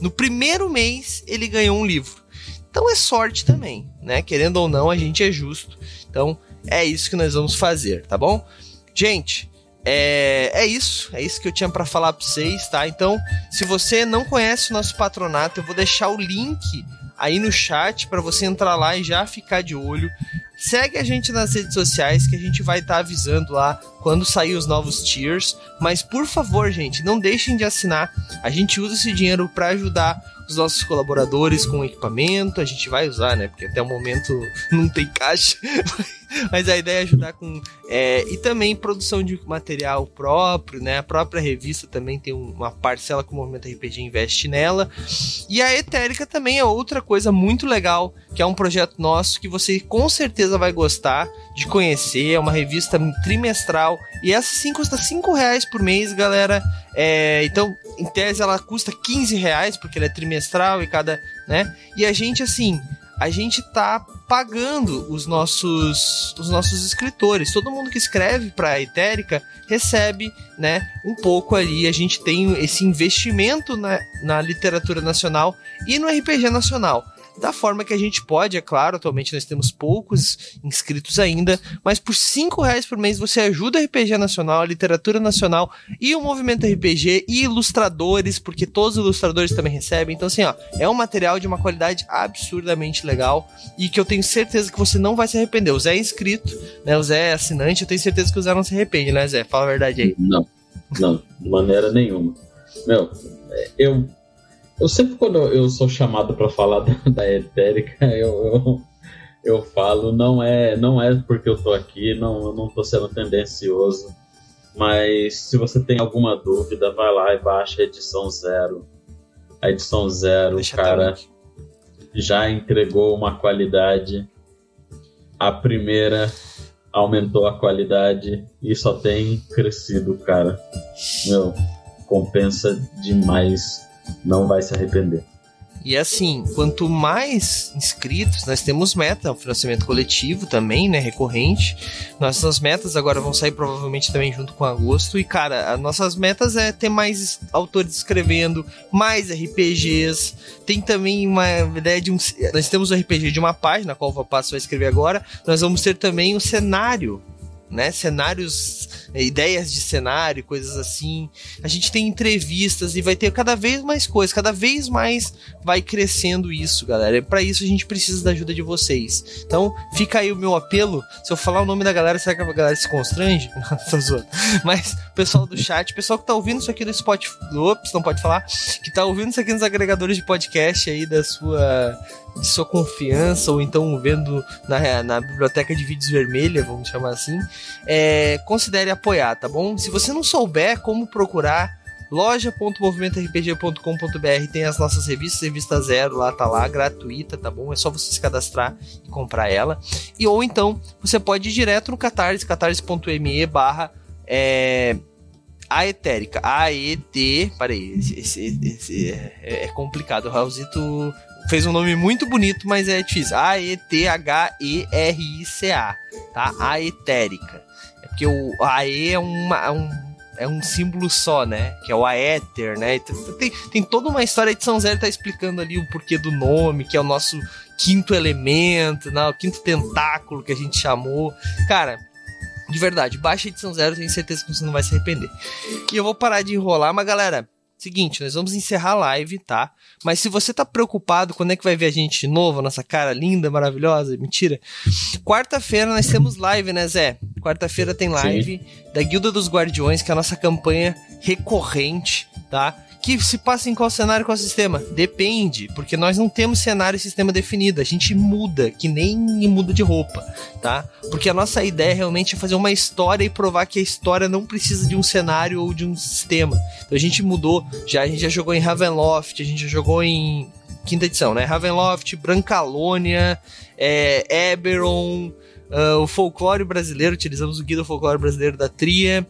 No primeiro mês ele ganhou um livro. Então é sorte também, né? Querendo ou não, a gente é justo. Então é isso que nós vamos fazer, tá bom? Gente, é, é isso, é isso que eu tinha para falar para vocês, tá? Então, se você não conhece o nosso patronato, eu vou deixar o link aí no chat para você entrar lá e já ficar de olho. Segue a gente nas redes sociais que a gente vai estar tá avisando lá quando sair os novos tiers. Mas por favor, gente, não deixem de assinar. A gente usa esse dinheiro para ajudar os nossos colaboradores com equipamento. A gente vai usar, né? Porque até o momento não tem caixa. Mas a ideia é ajudar com. É, e também produção de material próprio, né? A própria revista também tem uma parcela que o Movimento RPG investe nela. E a Etérica também é outra coisa muito legal, que é um projeto nosso que você com certeza vai gostar de conhecer. É uma revista trimestral. E essa sim custa 5 reais por mês, galera. É, então, em tese, ela custa 15 reais, porque ela é trimestral e cada. né? E a gente, assim a gente tá pagando os nossos os nossos escritores. Todo mundo que escreve para a Etérica recebe, né, um pouco ali. A gente tem esse investimento na, na literatura nacional e no RPG nacional da forma que a gente pode, é claro. Atualmente nós temos poucos inscritos ainda, mas por cinco reais por mês você ajuda a RPG Nacional, a literatura nacional e o movimento RPG e ilustradores, porque todos os ilustradores também recebem. Então, assim, ó, é um material de uma qualidade absurdamente legal e que eu tenho certeza que você não vai se arrepender. O Zé é inscrito, né? O Zé é assinante, eu tenho certeza que o Zé não se arrepende, né, Zé? Fala a verdade aí. Não, não, de maneira nenhuma. Meu, eu eu sempre, quando eu sou chamado para falar da, da Etérica, eu, eu, eu, falo, não é, não é porque eu tô aqui, não, eu não tô sendo tendencioso, mas se você tem alguma dúvida, vai lá e baixa a edição zero. A edição zero, Deixa cara, já entregou uma qualidade. A primeira aumentou a qualidade e só tem crescido, cara. Meu, compensa demais não vai se arrepender. E assim, quanto mais inscritos, nós temos meta, o financiamento coletivo também, né, recorrente. Nossas metas agora vão sair provavelmente também junto com agosto. E cara, as nossas metas é ter mais autores escrevendo, mais RPGs. Tem também uma ideia de um. Nós temos o um RPG de uma página, a qual o Passo vai escrever agora. Nós vamos ter também um cenário né? Cenários, ideias de cenário, coisas assim. A gente tem entrevistas e vai ter cada vez mais coisas, cada vez mais vai crescendo isso, galera. Para isso a gente precisa da ajuda de vocês. Então, fica aí o meu apelo. Se eu falar o nome da galera, será que a galera se constrange? Mas, pessoal do chat, pessoal que tá ouvindo isso aqui no Spotify, ops, não pode falar, que tá ouvindo isso aqui nos agregadores de podcast aí da sua de sua confiança, ou então vendo na, na biblioteca de vídeos vermelha, vamos chamar assim, é, considere apoiar, tá bom? Se você não souber como procurar, loja.movimentorpg.com.br tem as nossas revistas, revista zero lá, tá lá, gratuita, tá bom? É só você se cadastrar e comprar ela. E ou então, você pode ir direto no Catarse, catarse.me barra é, a Etérica, A-E-T. Parei, esse, esse, esse é, é, complicado. O Raulzito fez um nome muito bonito, mas é difícil. A-E-T-H-E-R-I-C-A, tá? A etérica. Porque o AE é, uma, é um é um símbolo só, né? Que é o Aether, né? Tem, tem toda uma história. A edição zero tá explicando ali o porquê do nome, que é o nosso quinto elemento, né? o quinto tentáculo que a gente chamou. Cara, de verdade, baixa edição zero, tenho certeza que você não vai se arrepender. E eu vou parar de enrolar, mas galera, Seguinte, nós vamos encerrar a live, tá? Mas se você tá preocupado quando é que vai ver a gente de novo, nossa cara linda, maravilhosa, mentira. Quarta-feira nós temos live, né, Zé? Quarta-feira tem live Sim. da Guilda dos Guardiões, que é a nossa campanha recorrente, tá? Que se passa em qual cenário, qual sistema? Depende, porque nós não temos cenário e sistema definido. A gente muda, que nem muda de roupa, tá? Porque a nossa ideia realmente é fazer uma história e provar que a história não precisa de um cenário ou de um sistema. Então a gente mudou, já a gente já jogou em Ravenloft, a gente já jogou em quinta edição, né? Ravenloft, Brancalônia, é, Eberron, Uh, o folclore brasileiro, utilizamos o guia do folclore brasileiro da Tria.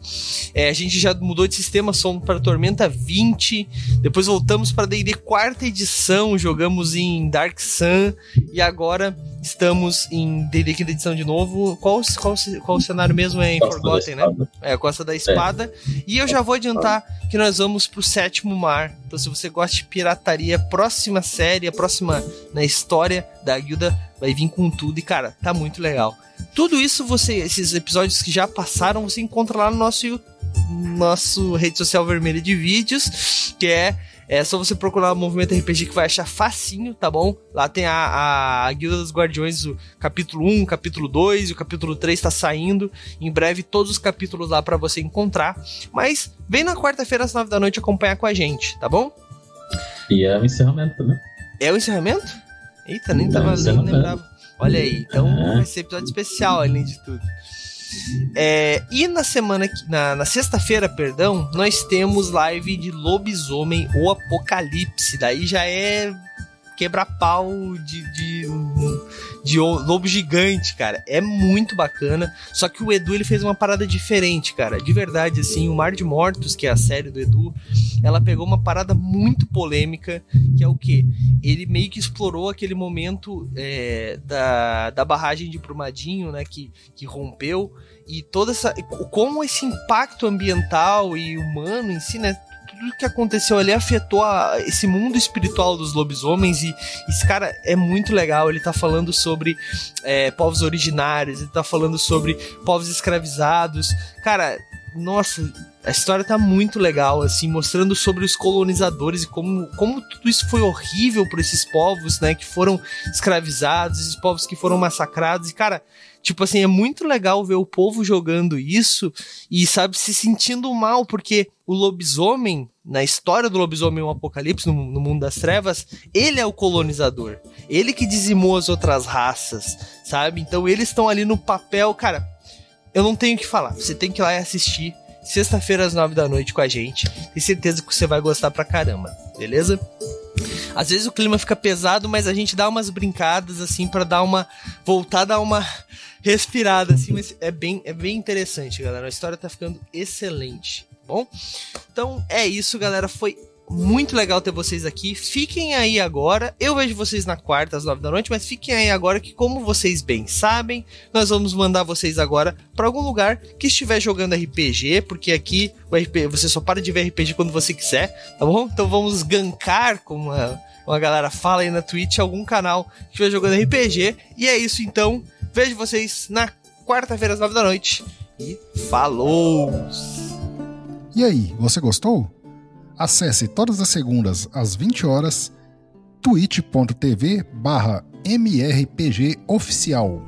É, a gente já mudou de sistema, somos para Tormenta 20. Depois voltamos para D&D quarta edição, jogamos em Dark Sun e agora estamos em D&D quinta edição de novo. Qual, qual, qual o cenário mesmo é em Costa Forgotten, né? É, Costa da Espada. É. E eu já vou adiantar que nós vamos pro sétimo mar. Então se você gosta de pirataria, próxima série, a próxima na história da guilda vai vir com tudo e cara, tá muito legal. Tudo isso você, esses episódios que já passaram, você encontra lá no nosso nosso rede social vermelha de vídeos, que é é só você procurar o Movimento RPG que vai achar facinho, tá bom? Lá tem a, a Guilda dos Guardiões, o capítulo 1, capítulo 2 e o capítulo 3 tá saindo. Em breve, todos os capítulos lá para você encontrar. Mas vem na quarta-feira às 9 da noite acompanhar com a gente, tá bom? E é o encerramento também. É o encerramento? Eita, nem tava nem lembrava. Olha aí, então é. vai ser episódio especial além de tudo. É, e na semana, na, na sexta-feira, perdão, nós temos live de Lobisomem ou Apocalipse. Daí já é quebra-pau de, de, de lobo gigante, cara. É muito bacana. Só que o Edu ele fez uma parada diferente, cara. De verdade, assim, o Mar de Mortos, que é a série do Edu, ela pegou uma parada muito polêmica, que é o que? Ele meio que explorou aquele momento é, da, da barragem de Brumadinho, né? Que, que rompeu. E toda essa. Como esse impacto ambiental e humano em si, né? Tudo que aconteceu ali afetou a, esse mundo espiritual dos lobisomens e esse cara é muito legal. Ele tá falando sobre é, povos originários, ele tá falando sobre povos escravizados. Cara, nossa, a história tá muito legal, assim, mostrando sobre os colonizadores e como, como tudo isso foi horrível para esses povos, né, que foram escravizados, esses povos que foram massacrados. E, cara, Tipo assim, é muito legal ver o povo jogando isso e, sabe, se sentindo mal, porque o lobisomem, na história do lobisomem o Apocalipse, no, no, mundo das trevas, ele é o colonizador. Ele que dizimou as outras raças, sabe? Então eles estão ali no papel. Cara, eu não tenho o que falar. Você tem que ir lá e assistir. Sexta-feira às nove da noite com a gente. Tenho certeza que você vai gostar pra caramba, beleza? Às vezes o clima fica pesado, mas a gente dá umas brincadas assim para dar uma voltar, dar uma respirada assim, mas é bem é bem interessante, galera. A história tá ficando excelente, tá bom? Então é isso, galera. Foi muito legal ter vocês aqui. Fiquem aí agora. Eu vejo vocês na quarta, às nove da noite, mas fiquem aí agora que, como vocês bem sabem, nós vamos mandar vocês agora para algum lugar que estiver jogando RPG, porque aqui o RPG, você só para de ver RPG quando você quiser, tá bom? Então vamos gankar, como a, como a galera fala aí na Twitch, algum canal que estiver jogando RPG. E é isso então. Vejo vocês na quarta-feira, às nove da noite. E falou! E aí, você gostou? Acesse todas as segundas às 20 horas twitch.tv barra mrpgoficial.